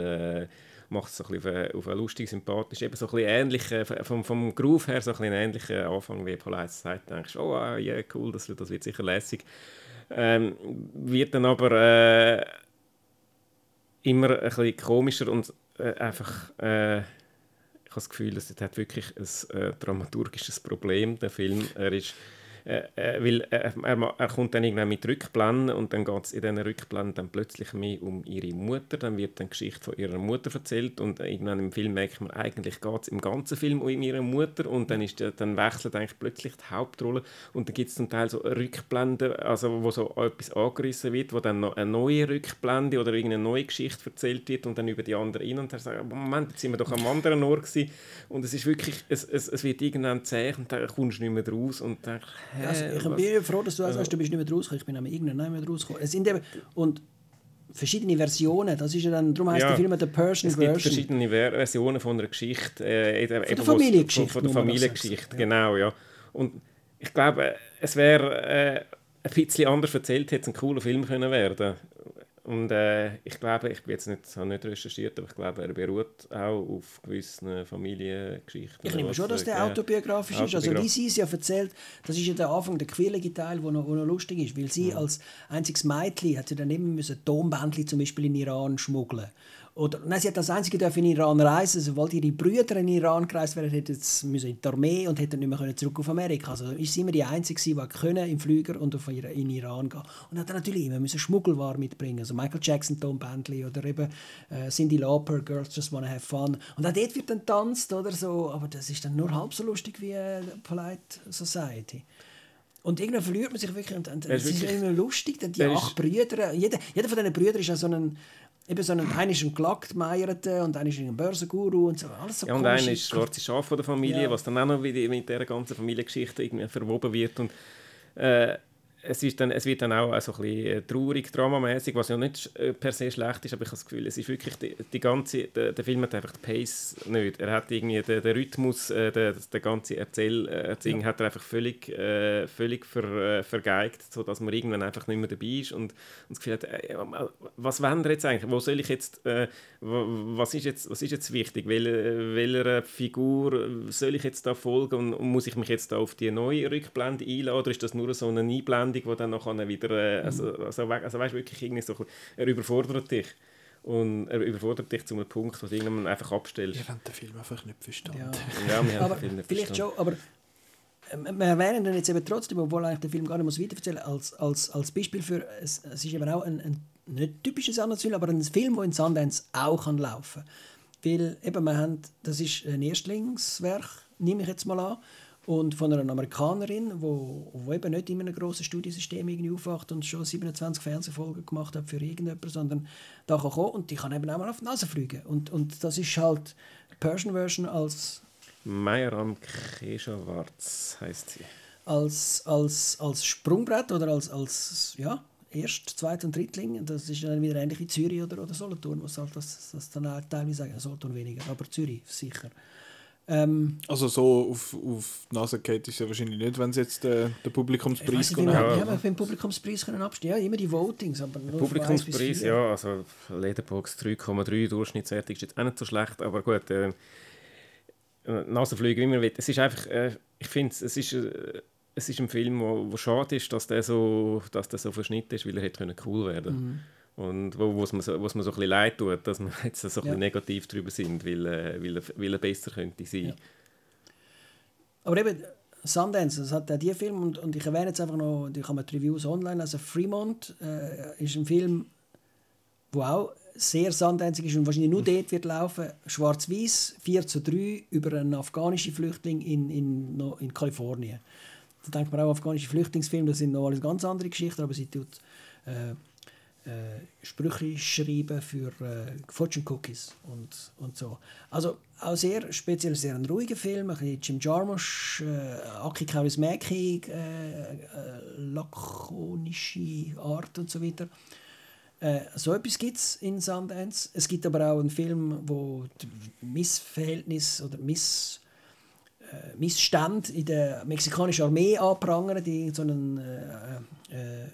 [SPEAKER 3] macht es so ein bisschen auf, auf eine lustig, sympathisch, eben so ein bisschen ähnlich, äh, vom, vom Groove her so ein bisschen ähnlichen Anfang wie Polite sagt, denkst oh ja, yeah, cool, das, das wird sicher lässig. Ähm, wird dann aber äh, immer ein bisschen komischer und äh, einfach äh, ich habe das Gefühl, es hat wirklich ein äh, dramaturgisches Problem, der Film. Er ist äh, äh, weil er, er, er, kommt dann irgendwann mit Rückblenden und dann geht es in diesen Rückblenden dann plötzlich mehr um ihre Mutter, dann wird dann die Geschichte von ihrer Mutter erzählt und irgendwann im Film merkt man, eigentlich geht es im ganzen Film um ihre Mutter und dann, ist dann wechselt eigentlich plötzlich die Hauptrolle und dann gibt es zum Teil so Rückblenden, also wo so etwas angerissen wird, wo dann noch eine neue Rückblende oder irgendeine neue Geschichte erzählt wird und dann über die andere hin und her sagt, Moment, jetzt sind wir doch am anderen Ort gewesen. und es ist wirklich, es, es, es wird irgendwann zäh und dann kommst du nicht mehr raus und dann
[SPEAKER 2] also ich bin froh, dass du das sagst, du bist nicht mehr rausgekommen. Ich bin aber irgendwann nicht mehr rausgekommen. Es sind eben, und verschiedene Versionen, das ist ja dann, darum heißt ja, der Film The Persian
[SPEAKER 3] es Version. Es gibt verschiedene Versionen von einer Geschichte. Äh,
[SPEAKER 2] von, der Familiengeschichte.
[SPEAKER 3] Von, der Familiengeschichte, genau, ja. Und ich glaube, es wäre äh, ein bisschen anders erzählt, hätte es ein cooler Film können werden und äh, ich glaube, ich bin jetzt nicht, habe nicht recherchiert, aber ich glaube, er beruht auch auf gewissen Familiengeschichten.
[SPEAKER 2] Ich nehme schon, dass der autobiografisch ist. Also wie sie es ja erzählt, das ist ja der Anfang, der quirlige Teil, der noch, wo noch lustig ist, weil sie ja. als einziges Mädchen hat sie dann immer müssen Tonbändchen zum Beispiel in Iran schmuggeln oder, nein, sie hat als Einzige in Iran reisen. Sobald ihre Brüder in Iran gereist wären, hätten sie in die Armee und hätten nicht mehr zurück auf Amerika. Also ist sie immer die Einzige, die können im Flüger und auf in den Iran gehen. Und hat dann natürlich immer müssen Schmuggelware mitbringen. Also Michael Jackson, Tom Bentley oder eben äh, Cindy Lauper, Girls Just Wanna Have Fun. Und auch dort wird dann tanzt oder so. Aber das ist dann nur halb so lustig wie äh, Polite Society. Und irgendwann verliert man sich wirklich. Und, und es ist immer lustig, denn die acht Brüder, jeder, jeder von diesen Brüdern ist ja so ein eben so ein, einer ist ein Gelackmeierter und einer ist ein Börsenguru und so, alles so
[SPEAKER 3] Ja, und einer ist schwarze Schaf von der Familie, ja. was dann auch noch mit dieser ganzen Familiengeschichte irgendwie verwoben wird und äh, es, ist dann, es wird dann auch so ein bisschen äh, traurig, dramamäßig, was ja nicht äh, per se schlecht ist, aber ich habe das Gefühl, es ist wirklich die, die ganze, der, der, Film hat einfach die Pace nicht. Er hat irgendwie den, den Rhythmus, äh, der, der ganze Erzähl, Erzählung ja. hat er einfach völlig, äh, völlig ver, äh, vergeigt, sodass man irgendwann einfach nicht mehr dabei ist und, und das Gefühl hat, äh, was wollen wir jetzt eigentlich? Wo soll ich jetzt, was, ist jetzt was ist jetzt wichtig? Wel, welcher Figur soll ich jetzt da folgen und, und, muss ich mich jetzt da auf die neue Rückblende einladen oder ist das nur so eine Einblende Sendung, wo dann nachher wieder, äh, also, also, also weißt, wirklich irgendwie so, er überfordert dich. Und er überfordert dich zu einem Punkt, wo du irgendwann einfach abstellst.
[SPEAKER 1] Wir haben den Film einfach nicht verstanden.
[SPEAKER 2] Ja, ja wir haben den Film nicht vielleicht verstanden. Schon, aber ähm, wir erwähnen den jetzt eben trotzdem, obwohl eigentlich der Film gar nicht muss weiterverzählen als, als, als Beispiel für, es, es ist eben auch ein, ein nicht typisches Sundance-Film, aber ein Film, der in Sundance auch kann laufen kann. Weil eben, wir haben, das ist ein Erstlingswerk, nehme ich jetzt mal an, und von einer Amerikanerin, die wo, wo eben nicht in einem grossen Studiosystem irgendwie aufwacht und schon 27 Fernsehfolgen gemacht hat für irgendjemanden, sondern da kann kommen und die kann eben auch mal auf die Nase fliegen. Und, und das ist halt die Persian Version als...
[SPEAKER 3] Mayram Keshawarz heißt sie.
[SPEAKER 2] Als, als, als Sprungbrett oder als, als ja, Erst-, Zweit- und Drittling. Das ist dann wieder ähnlich wie Zürich oder, oder Solothurn, was halt das, das dann auch teilweise sagen. Solothurn weniger, aber Zürich sicher.
[SPEAKER 1] Ähm, also so auf, auf die Nase geht ist ja wahrscheinlich nicht, wenn sie jetzt den, den Publikumspreis
[SPEAKER 2] gewonnen haben. Ja, wir den Publikumspreis können abstimmen. Ja, immer die Votings. Aber
[SPEAKER 3] nur Publikumspreis, ja, also Lederbox 3,3 Durchschnittswertung ist jetzt auch nicht so schlecht, aber gut, äh, Nasenflüge, wie man will. Es ist einfach, äh, ich finde, es ist... Äh, es ist ein Film, wo, wo schade ist, dass der so, dass der so verschnitten ist, weil er hätte cool werden können. Mhm. Und wo es mir so, mir so ein bisschen leid tut, dass wir jetzt so ein bisschen negativ darüber sind, weil, äh, weil, er, weil er besser könnte sein. Ja.
[SPEAKER 2] Aber eben, Sundance, das hat auch dieser Film, und, und ich erwähne jetzt einfach noch, ich habe die Reviews online, also Fremont äh, ist ein Film, der auch sehr Sundance ist und wahrscheinlich nur dort wird laufen, schwarz-weiß, 4 zu 3, über einen afghanischen Flüchtling in, in, in Kalifornien. Da denkt man auch, afghanische Flüchtlingsfilme, das sind noch alles ganz andere Geschichten, aber sie tut äh, äh, Sprüche schreiben für äh, Fortune Cookies und, und so. Also auch sehr speziell, sehr ein ruhiger Film, ein bisschen Jim Jarmusch, äh, Aki Kaurismäki, äh, äh, lakonische Art und so weiter. Äh, so etwas gibt es in Sundance. Es gibt aber auch einen Film, wo Missverhältnis oder Miss, Missstand in der mexikanischen Armee anprangern, die so einen äh, äh,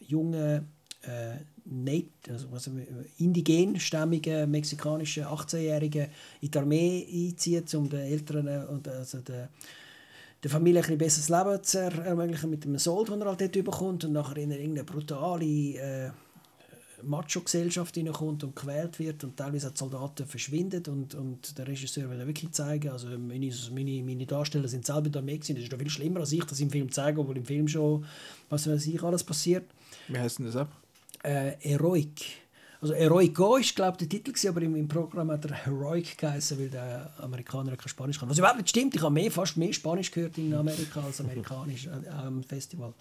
[SPEAKER 2] jungen äh, also was, indigenstämmigen mexikanischen 18-Jährigen in die Armee einzieht, um den Eltern und also der, der Familie ein besseres Leben zu ermöglichen mit dem Sold, den er halt dort bekommt und nachher in irgendeine brutale äh, Macho-Gesellschaft hineinkommt und gewählt wird und teilweise die Soldaten verschwinden und, und der Regisseur will wirklich zeigen, also meine, meine, meine Darsteller sind selber da mehr gewesen, das ist doch viel schlimmer als ich das im Film zeige, obwohl im Film schon, was weiß ich, alles passiert.
[SPEAKER 1] Wie heißt denn das ab?
[SPEAKER 2] Äh, Heroic. Also Heroic Go ist, glaube der Titel, aber im, im Programm hat er Heroic geheißen, weil der Amerikaner kein Spanisch kann. Was überhaupt nicht stimmt, ich habe mehr, fast mehr Spanisch gehört in Amerika als Amerikanisch äh, am Festival.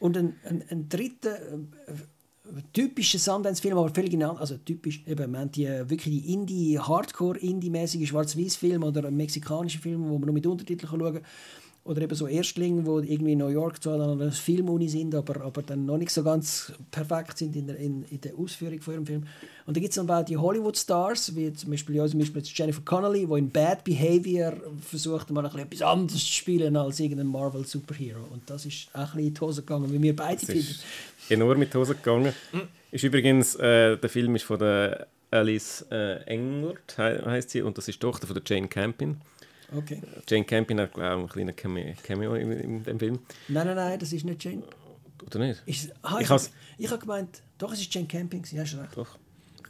[SPEAKER 2] Und ein, ein, ein dritter äh, typischer Sundance-Film, aber völlig genau, also typisch, eben, man die wirklich die Indie, Hardcore-Indie-mäßige Schwarz-Weiß-Film oder mexikanische Film, wo man nur mit Untertiteln schauen kann oder eben so Erstlinge, die irgendwie in New York zwar an einer Filmuni sind, aber, aber dann noch nicht so ganz perfekt sind in der, in, in der Ausführung von ihrem Film. Und da gibt es dann auch die Hollywood-Stars, wie zum Beispiel, ja, zum Beispiel Jennifer Connelly, die in Bad Behavior versucht, mal ein etwas anderes zu spielen als irgendein Marvel-Superhero. Und das ist auch ein bisschen in die Hose gegangen, wie wir beide finden.
[SPEAKER 3] Enorm in die Hose gegangen. Ist übrigens, äh, der Film ist von der Alice äh, Englert, he heißt sie, und das ist die Tochter von der Jane Campion.
[SPEAKER 2] Okay.
[SPEAKER 3] Jane Campion hat auch einen kleinen Cameo in, in dem Film.
[SPEAKER 2] Nein, nein, nein, das ist nicht Jane.
[SPEAKER 3] Oder nicht?
[SPEAKER 2] Ist, aha, ich habe hab gemeint, doch, es ist Jane Camping, ja, hast recht.
[SPEAKER 3] Doch.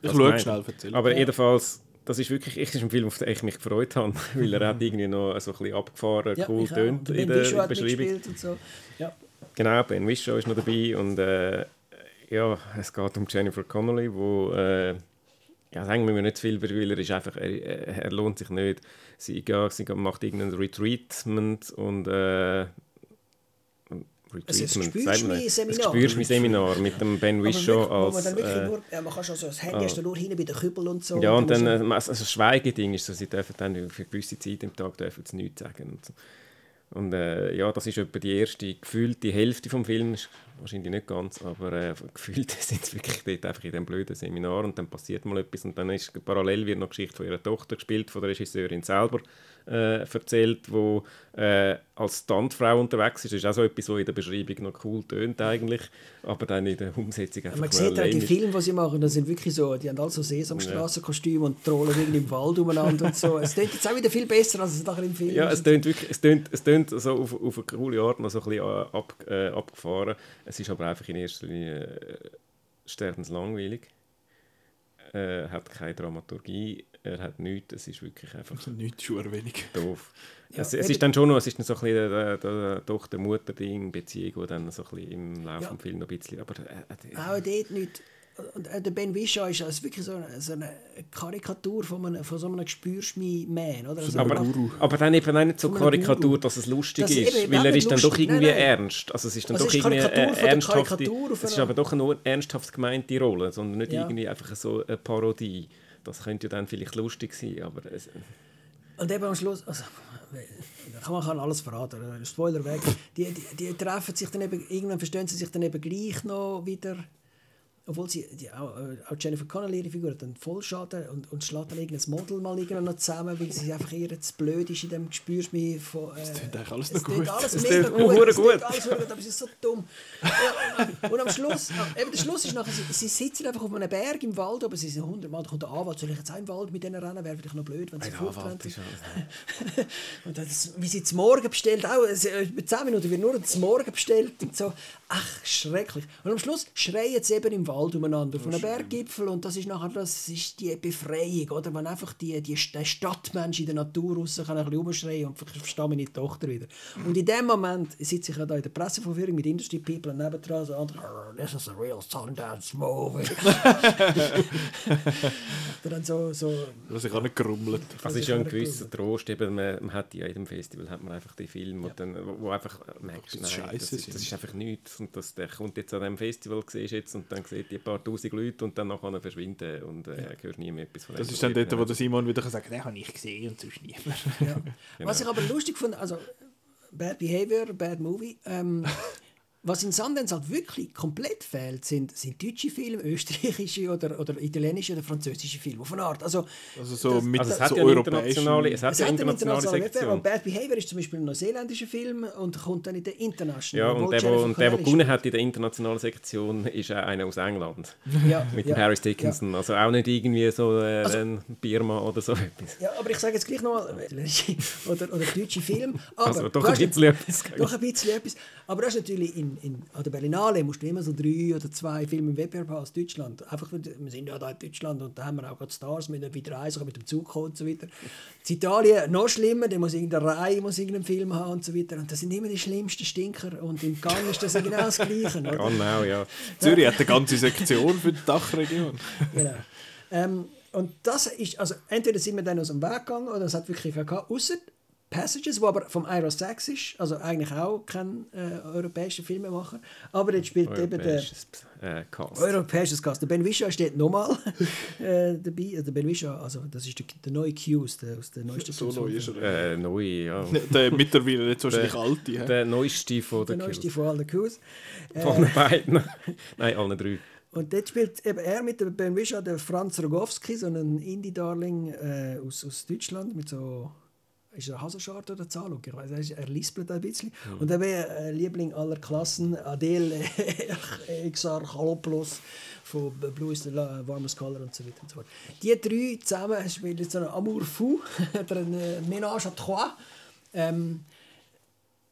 [SPEAKER 1] Ich schaue schnell, erzähl.
[SPEAKER 3] Aber ja. jedenfalls, das ist wirklich ich ist ein Film, auf den ich mich gefreut habe, weil er hat irgendwie noch so ein bisschen abgefahren,
[SPEAKER 2] ja,
[SPEAKER 3] cool tönt in der Beschreibung.
[SPEAKER 2] Und so. ja.
[SPEAKER 3] Genau, Ben Whishaw ist noch dabei und äh, ja, es geht um Jennifer Connolly, wo äh, ja, sagen wir nicht viel über, weil er ist einfach, er, er lohnt sich nicht. Sie, ja, sie macht irgendein Retreatment und äh,
[SPEAKER 2] Retreatment, also man,
[SPEAKER 3] Seminar. Ein Seminar mit dem Ben Wishaw als...
[SPEAKER 2] Man, dann wirklich äh, nur, ja, man kann schon so das Handy ah, nur hinten bei den Kübel und so.
[SPEAKER 3] Ja, und dann, äh, also Schweigeding ist so, sie dürfen dann für gewisse Zeit im Tag dürfen sie nichts sagen. Und, so. und äh, ja, das ist etwa die erste gefühlte Hälfte vom Film, wahrscheinlich nicht ganz, aber äh, gefühlt sind sie wirklich dort einfach in diesem blöden Seminar und dann passiert mal etwas und dann ist parallel wird noch Geschichte von ihrer Tochter gespielt, von der Regisseurin selber äh, erzählt, wo äh, als Standfrau unterwegs ist. Das ist auch so etwas, was in der Beschreibung noch cool tönt eigentlich, aber dann in der Umsetzung einfach
[SPEAKER 2] Man sieht auch die Filme, die sie machen, das sind wirklich so, die haben alle so Sesamstraßenkostüme ja. und trollen irgendwie im Wald umeinander und so. Es tönt jetzt auch wieder viel besser, als es nachher im Film
[SPEAKER 3] Ja, es tönt wirklich, es tönt, es tönt so auf, auf eine coole Art noch so ein bisschen äh, ab, äh, abgefahren. Es ist aber einfach in erster Linie äh, sterbenslangweilig. Er äh, hat keine Dramaturgie, er hat nichts, es ist wirklich einfach...
[SPEAKER 1] Nichts, schon wenig.
[SPEAKER 3] Doof. Ja, es, es ist dann schon noch, es ist dann so ein bisschen der, der, Tochter-Mutter-Ding, Beziehung, die dann so ein bisschen im Laufe ja. des Films noch ein bisschen... Aber,
[SPEAKER 2] äh, äh, Auch dort nicht und äh, der Ben Wishaw ist also wirklich so eine, so eine Karikatur von, einem, von so einem Gespürschmi-Man.
[SPEAKER 3] Also aber, aber dann eben auch nicht so eine Karikatur, dass es lustig das ist, weil er ist dann doch irgendwie nein, nein. ernst. Also es ist dann also doch irgendwie eine ernsthafte, es ist aber doch eine ernsthaft gemeinte Rolle, sondern nicht ja. irgendwie einfach so eine Parodie. Das könnte ja dann vielleicht lustig sein, aber... Es,
[SPEAKER 2] und eben am Schluss... Also, man kann alles verraten, Spoiler weg. Die, die, die treffen sich dann eben, irgendwann verstehen sie sich dann eben gleich noch wieder obwohl sie, die, auch, äh, auch Jennifer Connelly, ihre Figur, hat einen Vollschaden und, und schlägt dann irgendein Model mal noch zusammen, weil sie einfach eher zu blöd ist in dem Gespürschmied von... Äh,
[SPEAKER 1] es klingt eigentlich alles noch gut.
[SPEAKER 2] Alles es mega gut. Es gut. alles gut, aber es ist so dumm. und, und am Schluss, eben der Schluss ist nachher, sie, sie sitzen einfach auf einem Berg im Wald, aber sie sind hundertmal, da kommt der Anwalt, soll ich jetzt auch im Wald mit denen rennen, wäre vielleicht noch blöd, wenn sie fortrennen. und das, wie sie zum Morgen bestellt, auch, bei 10 Minuten wird nur zum Morgen bestellt und so. Ach, schrecklich. Und am Schluss schreien sie eben im Wald umeinander, von einem Berggipfel. Und das ist nachher das ist die Befreiung, oder? Wenn einfach die, die, der Stadtmensch in der Natur raus kann ein bisschen rumschreien und ich verstehe meine Tochter wieder. Und in dem Moment sitze ich ja da in der Presseverführung mit Industry People und nebendran so andere, this is a real Sundance movie. dann so, so...
[SPEAKER 1] Was ich auch nicht gerummelt.
[SPEAKER 3] Also ist ja ein gewisser Trost, eben, man, man hat ja in jedem Festival hat man einfach die Filme, ja. wo, einfach merkst, nein, das, das, ist einfach nichts und das, der kommt jetzt an diesem Festival, siehst jetzt, und dann sieht die ein paar tausend Leute und dann nachher verschwinden und äh, ja. hörst nie mehr etwas von
[SPEAKER 1] dem. Das ist dann dort, wo der Simon wieder sagen kann, den habe ich gesehen und sonst niemand.
[SPEAKER 2] Ja. genau. Was ich aber lustig fand, also Bad Behavior, Bad Movie, ähm, Was in Sundance halt wirklich komplett fehlt, sind, sind deutsche Filme, österreichische oder, oder italienische oder französische Filme. Von Art. Also,
[SPEAKER 1] also so das, mit
[SPEAKER 3] also es hat so ja internationale, es hat es ja internationale, internationale Sektion.
[SPEAKER 2] Bad Behavior ist zum Beispiel ein neuseeländischer Film und kommt dann in der internationalen.
[SPEAKER 3] Ja, und der, wo, und der, der gewonnen hat in der internationalen Sektion, ist auch einer aus England.
[SPEAKER 2] Ja,
[SPEAKER 3] mit
[SPEAKER 2] ja,
[SPEAKER 3] dem Harris Dickinson. Ja. Also auch nicht irgendwie so äh, also, ein Birma oder so etwas.
[SPEAKER 2] Ja, aber ich sage jetzt gleich nochmal, oder, oder deutsche Film.
[SPEAKER 3] Aber, also doch ein bisschen etwas.
[SPEAKER 2] Doch ein bisschen etwas. Aber das ist natürlich in in, an der Berlinale musst du immer so drei oder zwei Filme im Wettbewerb haben aus Deutschland. Einfach, wir sind ja da in Deutschland und da haben wir auch gerade Stars, mit wieder reisen, mit dem Zug kommen und so weiter. In Italien noch schlimmer, da muss irgendeine Reihe muss irgendeinen Film haben und so weiter. Und das sind immer die schlimmsten Stinker und im Cannes ist das genau das Gleiche. Oder?
[SPEAKER 3] Genau, ja.
[SPEAKER 1] Zürich hat eine ganze Sektion für die Dachregion.
[SPEAKER 2] genau. Ähm, und das ist, also entweder sind wir dann aus dem Weg gegangen oder es hat wirklich gehabt, außer Passages, wo aber vom Ira Sachs ist, also eigentlich auch kein äh, europäischer Filmemacher, aber jetzt spielt eben der äh, Cast. europäisches Cast. Der Ben Wisha steht nochmal äh, dabei. Der Ben Wisha, also das ist der, der neue Q aus der, aus der neuesten
[SPEAKER 3] So neu ist er. Äh, neu, ja.
[SPEAKER 1] der mittlerweile jetzt wahrscheinlich
[SPEAKER 3] der,
[SPEAKER 1] alte.
[SPEAKER 3] Der, der neueste von
[SPEAKER 2] der, der neueste von allen Qs.
[SPEAKER 3] Von den beiden. Nein, allen drei.
[SPEAKER 2] Und dort spielt eben er mit dem Ben Wisha, der Franz Rogowski, so ein Indie-Darling äh, aus, aus Deutschland mit so ist er Hasenschart oder Zahlung? Ich weiß, er lispelt ein bisschen. Mhm. Und dann wäre äh, Liebling aller Klassen Adele Exar Chalopoulos von Blue is the Warmest Color und so weiter und so fort. Die drei zusammen spielen so einen Amour fou, eine Ménage à trois. Ähm,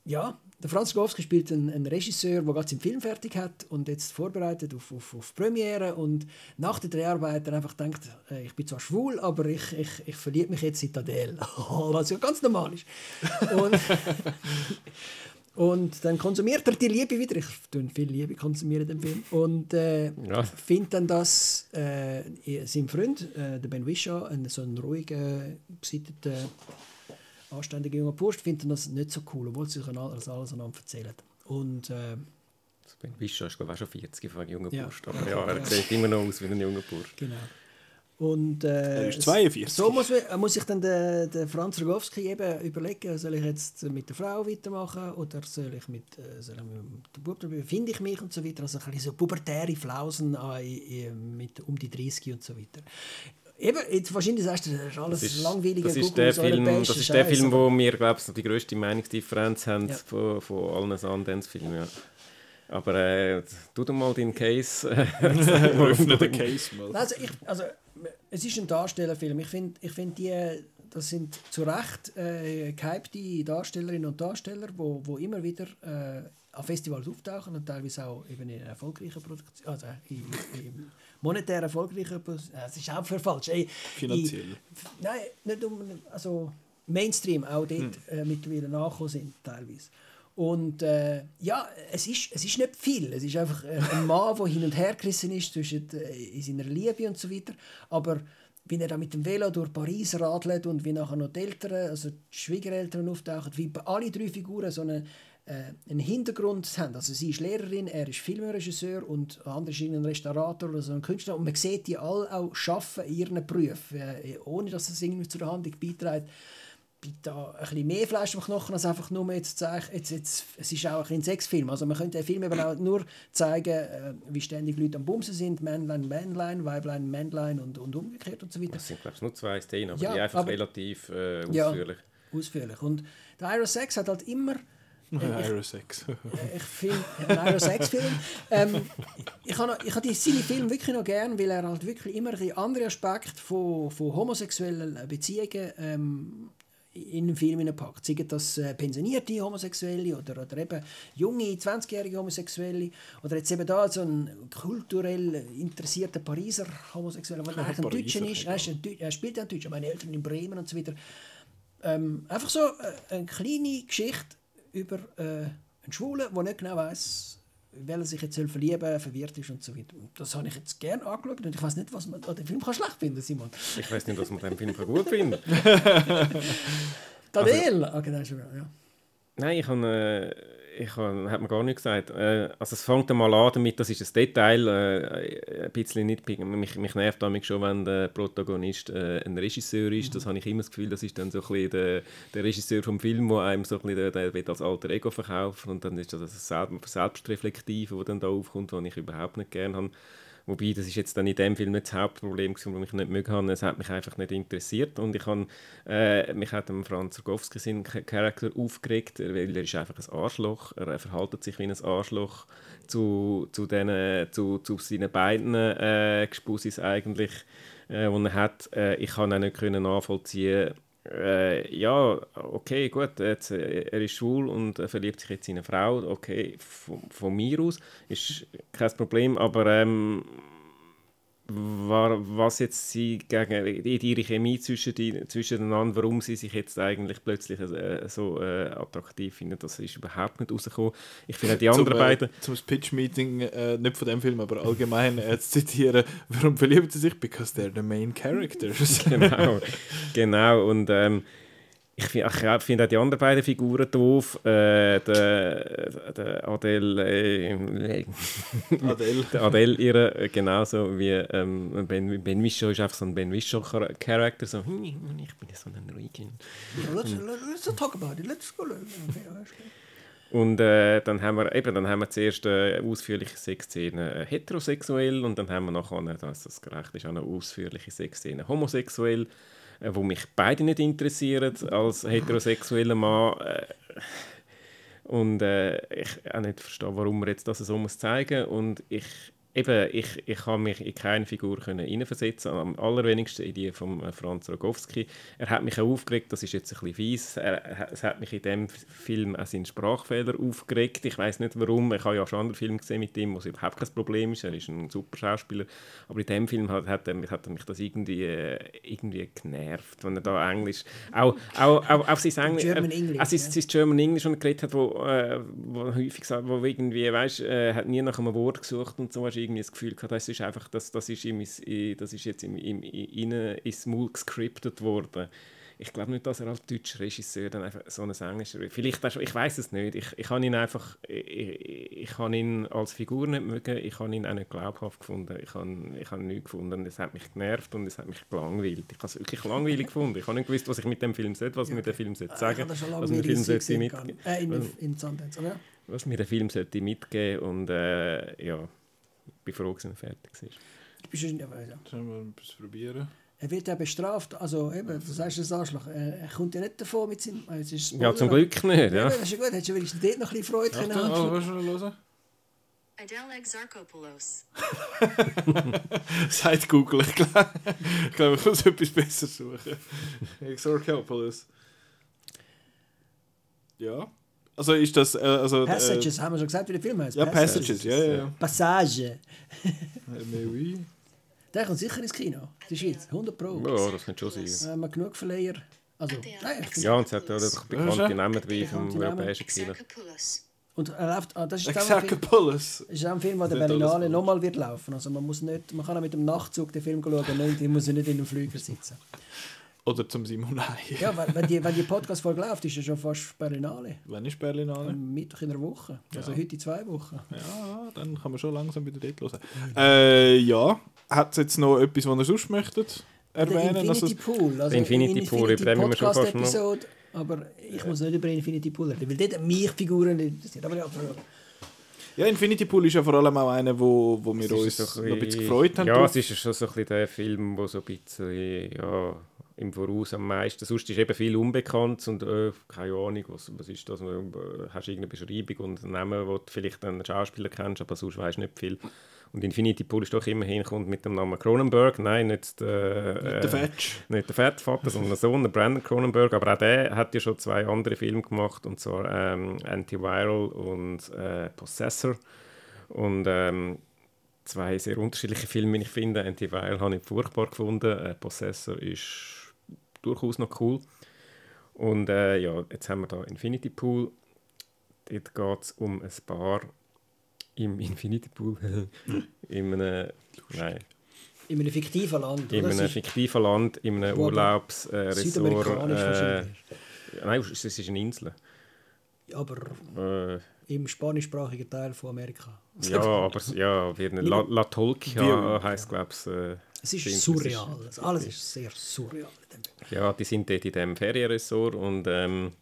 [SPEAKER 2] ja, der Franz Gowski spielt einen, einen Regisseur, der gerade seinen Film fertig hat und jetzt vorbereitet auf, auf, auf Premiere und nach der Dreharbeit einfach denkt, äh, ich bin zwar schwul, aber ich, ich, ich verliebe mich jetzt in Adele. Was ja ganz normal ist. Und, und dann konsumiert er die Liebe wieder. Ich tue viel Liebe konsumieren den Film und äh, ja. findet dann, dass äh, sein Freund, äh, der Ben Wishaw, so ein ruhiger, gesitteter anständige junge Bursch finden das nicht so cool, obwohl sie sich alles, alles einander erzählen. Und, äh,
[SPEAKER 3] Ben Wischer ist glaube ich schon 40 von einem jungen ja. Bursch. Aber ja, er sieht immer noch aus wie ein junger Bursch.
[SPEAKER 2] Genau. Und, äh,
[SPEAKER 1] er ist 42.
[SPEAKER 2] So muss, muss sich dann der, der Franz Rogowski eben überlegen, soll ich jetzt mit der Frau weitermachen oder soll ich mit, äh, soll ich mit dem Bub finde ich mich und so weiter. Also ein bisschen so pubertäre Flausen äh, mit um die 30 und so weiter. Eben, jetzt wahrscheinlich sagst du, das ist alles das ist, langweiliger
[SPEAKER 3] das ist der Film, Das ist der Film, wo wir, glaube ich, die grösste Meinungsdifferenz haben ja. von, von allen Sundance-Filmen. Ja. Aber äh, tu doch mal deinen Case.
[SPEAKER 1] Öffne den Case mal.
[SPEAKER 2] Also, ich, also, es ist ein Darstellerfilm. Ich finde, ich find die, das sind zu Recht äh, gehypte Darstellerinnen und Darsteller, die wo, wo immer wieder äh, an Festivals auftauchen und teilweise auch eben in erfolgreichen Produktionen, also in, in, monetär erfolgreicher Es ist auch für falsch. Ey,
[SPEAKER 1] Finanziell.
[SPEAKER 2] Ich, nein, nicht um. Also Mainstream auch dort hm. äh, mittlerweile nachgekommen sind, teilweise. Und äh, ja, es ist, es ist nicht viel. Es ist einfach äh, ein Mann, der hin und her gerissen ist zwischen äh, in seiner Liebe und so weiter. Aber wie er da mit dem Velo durch Paris radelt und wie nachher noch die Eltern, also die Schwiegereltern auftauchen, wie bei alle drei Figuren so eine äh, einen Hintergrund haben. Also sie ist Lehrerin, er ist Filmregisseur und der andere ist ein Restaurator oder so ein Künstler. Und man sieht die alle auch arbeiten in ihren Berufen, äh, ohne dass es irgendwie zur Handlung beiträgt. Da ein bisschen mehr Fleisch am Knochen als einfach nur jetzt zeigen, jetzt, jetzt, es ist auch ein Sexfilm. Also man könnte den Film eben auch nur zeigen, äh, wie ständig Leute am Bumsen sind, Männlein, Männlein, Weiblein, Männlein und, und umgekehrt und so weiter.
[SPEAKER 3] Das sind glaube ich nur zwei Szenen, aber ja, die einfach aber, relativ äh, ausführlich.
[SPEAKER 2] Ja, ausführlich. Und der Ira Sex hat halt immer
[SPEAKER 1] Aerosex.
[SPEAKER 2] ich finde, ein Aerosex-Film. Ähm, ich habe ich hab seine Filme wirklich noch gern, weil er halt wirklich immer ein andere Aspekte von, von homosexuellen Beziehungen ähm, in den Film packt. Sei das äh, pensionierte Homosexuelle oder, oder eben junge, 20-jährige Homosexuelle oder jetzt eben da so ein kulturell interessierter Pariser Homosexueller, der eigentlich ein Deutscher ist. Er, ist ein, er spielt ja ein Deutscher, meine Eltern in Bremen und so weiter. Ähm, einfach so äh, eine kleine Geschichte über äh, einen Schwulen, der nicht genau weiß, weil er sich jetzt verlieben verwirrt ist und so weiter. Das habe ich jetzt gerne angeschaut und ich weiß nicht, was man an dem Film kann schlecht finden Simon.
[SPEAKER 3] Ich weiß nicht, was man an dem Film gut findet.
[SPEAKER 2] Tadel! Also, okay, das ist ja.
[SPEAKER 3] Nein, ich habe... Äh ich habe, hat mir gar nicht gesagt. Äh, also es fängt einmal an damit, das ist ein Detail, äh, ein bisschen nicht, mich, mich nervt damit schon, wenn der Protagonist äh, ein Regisseur ist. Das mhm. habe ich immer das Gefühl, das ist dann so ein bisschen der, der Regisseur vom Film, der einem so ein bisschen der, der als alter Ego verkauft und dann ist das das Selbstreflektive, das dann da aufkommt, was ich überhaupt nicht gerne habe. Wobei, das ist jetzt dann in dem Film nicht das Hauptproblem, das ich nicht mögen habe. Es hat mich einfach nicht interessiert. Und ich habe, äh, mich hat Franz Rogowski seinen Charakter aufgeregt, weil er ist einfach ein Arschloch. Er verhält sich wie ein Arschloch zu, zu, den, zu, zu seinen beiden äh, Gespussis eigentlich, äh, die er hat. Äh, ich kann auch nicht nachvollziehen äh, ja, okay, gut, jetzt, äh, er ist schwul und verliebt sich jetzt in eine Frau, okay, von, von mir aus ist kein Problem, aber ähm, was jetzt sie gegen die, ihre Chemie zwischen die, zwischeneinander, warum sie sich jetzt eigentlich plötzlich äh, so äh, attraktiv finden, das ist überhaupt nicht rausgekommen. Ich finde die anderen zum, äh, beiden...
[SPEAKER 1] Zum Pitch-Meeting, äh, nicht von dem Film, aber allgemein äh, zu zitieren, warum verliebt sie sich? Because they're the main characters.
[SPEAKER 3] genau, genau und ähm, ich finde ich find auch die anderen beiden Figuren doof. Äh, der, der Adele. Äh, Adele. der Adele, ihre, äh, genauso wie ähm, Ben, ben Wishaw ist einfach so ein Ben Wishaw-Charakter. So, hm, ich bin so ein ruhiger.
[SPEAKER 2] let's, let's talk about it. Let's go.
[SPEAKER 3] Und äh, dann haben wir eben, dann haben wir zuerst eine ausführliche Sexszene äh, heterosexuell und dann haben wir nachher, dass das gerecht ist, eine ausführliche Sexszene homosexuell. Äh, wo mich beide nicht interessieren als heterosexueller Mann. Äh, und äh, ich auch nicht verstehe, warum man jetzt das so muss zeigen und ich eben, ich, ich kann mich in keine Figur hineinversetzen, am allerwenigsten in die von äh, Franz Rogowski. Er hat mich auch aufgeregt, das ist jetzt ein bisschen fies, er, es hat mich in dem Film auch seinen Sprachfehler aufgeregt. Ich weiß nicht warum, ich habe ja schon andere Filme gesehen mit ihm, wo es überhaupt kein Problem ist, er ist ein super Schauspieler, aber in dem Film hat, hat, er, hat mich das irgendwie, äh, irgendwie genervt, wenn er da Englisch, auch, auch, auch, auch sein Englisch, German English, äh, sein, sein German English und geredet hat, wo, äh, wo häufig sagt, wo irgendwie, weißt, äh, hat nie nach einem Wort gesucht und so, irgendwie das Gefühl gehabt, das ist einfach, das, das, ist, ihm, das ist jetzt im, im, innen ins Maul gescriptet worden. Ich glaube nicht, dass er als deutscher Regisseur dann einfach so ein Englischer Vielleicht auch ich weiß es nicht. Ich, ich habe ihn einfach, ich, ich habe ihn als Figur nicht mögen, ich habe ihn auch nicht glaubhaft gefunden. Ich habe, ich habe ihn nicht gefunden. Es hat mich genervt und es hat mich gelangweilt. Ich habe es wirklich langweilig gefunden. Ich habe nicht gewusst, was ich mit dem Film sollte, was ja. mir der Film sollte sagen.
[SPEAKER 2] Ich was mir der Film sollte mitgeben. Äh, in, in Sundance, oder?
[SPEAKER 3] Was mir der Film sollte mitgeben und äh, ja bin froh, dass er fertig ist.
[SPEAKER 2] Du bist ja.
[SPEAKER 1] Sollen wir etwas probieren?
[SPEAKER 2] Er wird ja bestraft, also eben, du sagst das Arschloch, er kommt ja nicht davon mit seinem... Also
[SPEAKER 3] ja, zum Glück nicht, ja. ja
[SPEAKER 2] das ist ja gut, hättest du wenigstens dort noch ein bisschen Freude können
[SPEAKER 1] haben. Oh, was hören?
[SPEAKER 4] Adele Exarchopoulos.
[SPEAKER 1] Sagt Google, ich glaube, ich, glaub, ich muss etwas besser suchen. Exarchopoulos. Ja. Also ist das. Äh, also,
[SPEAKER 2] äh, Passages, äh, haben wir schon gesagt, wie der Film heißt.
[SPEAKER 1] Ja, Passages, Passages ja, ja.
[SPEAKER 2] Passage.
[SPEAKER 1] Mais oui.
[SPEAKER 2] Der kommt sicher ins Kino. Die Schweiz, 100 Pro.
[SPEAKER 3] Ja, das könnte schon sein.
[SPEAKER 2] Haben wir genug Verleiher. Also,
[SPEAKER 3] nein, ja, und es hat ja auch bekannte Namen wie vom europäischen Kino.
[SPEAKER 2] Und er läuft, ah, das ist
[SPEAKER 1] Exarchopoulos.
[SPEAKER 2] Das ist auch ein Film, der der Berlinale nochmal wird laufen. Also man muss nicht, man kann auch mit dem Nachtzug den Film schauen, man muss nicht in einem Flüger sitzen.
[SPEAKER 1] Oder zum Simon
[SPEAKER 2] Ja, wenn die, wenn die Podcast-Folge läuft, ist ja schon fast Berlinale.
[SPEAKER 1] Wann ist Berlinale?
[SPEAKER 2] Am Mittwoch in einer Woche. Also ja. heute in zwei Wochen.
[SPEAKER 1] Ja, dann kann man schon langsam wieder dort hören. Äh, ja, hat es jetzt noch etwas, was ihr sonst möchtet erwähnen?
[SPEAKER 2] Der Infinity also, Pool. Also
[SPEAKER 3] Infinity, Infinity Pool, über den wir schon fast
[SPEAKER 2] noch... Aber ich muss nicht über Infinity Pool reden, weil dort mich Figuren interessiert. Aber ja,
[SPEAKER 1] ja, Infinity Pool ist ja vor allem auch einer, wo, wo wir uns so ein, ein bisschen gefreut haben.
[SPEAKER 3] Ja, es ist schon so ein bisschen der Film, wo so ein bisschen, ja im Voraus am meisten. Sonst ist eben viel unbekannt und äh, keine Ahnung, was, was ist das? Äh, hast du irgendeine Beschreibung und einen Namen, wo du vielleicht einen Schauspieler kennst, aber sonst weißt du nicht viel. Und Infinity Pool ist doch immerhin kommt mit dem Namen Cronenberg. Nein, nicht der,
[SPEAKER 1] nicht der äh, Fetch.
[SPEAKER 3] Nicht der Fettvater, sondern der Sohn, der Brandon Cronenberg. Aber auch der hat ja schon zwei andere Filme gemacht, und zwar ähm, Antiviral und äh, Possessor. Und ähm, zwei sehr unterschiedliche Filme, wie ich finde. Antiviral habe ich furchtbar gefunden. Äh, Possessor ist durchaus noch cool. Und äh, ja, jetzt haben wir da Infinity Pool. Dort geht es um ein Paar im Infinity Pool. in einem, nein.
[SPEAKER 2] In einem fiktiven Land.
[SPEAKER 3] In einem fiktiven Land, in einem Urlaubsresort. Äh, äh, nein, es ist eine Insel.
[SPEAKER 2] Ja, aber äh, im spanischsprachigen Teil von Amerika.
[SPEAKER 3] ja, aber ja, La, La Tolkia heisst, glaube ich. Äh,
[SPEAKER 2] es ist surreal. Ist, Alles ist sehr surreal.
[SPEAKER 3] Ja, die sind dort in diesem Ferienresort und ähm,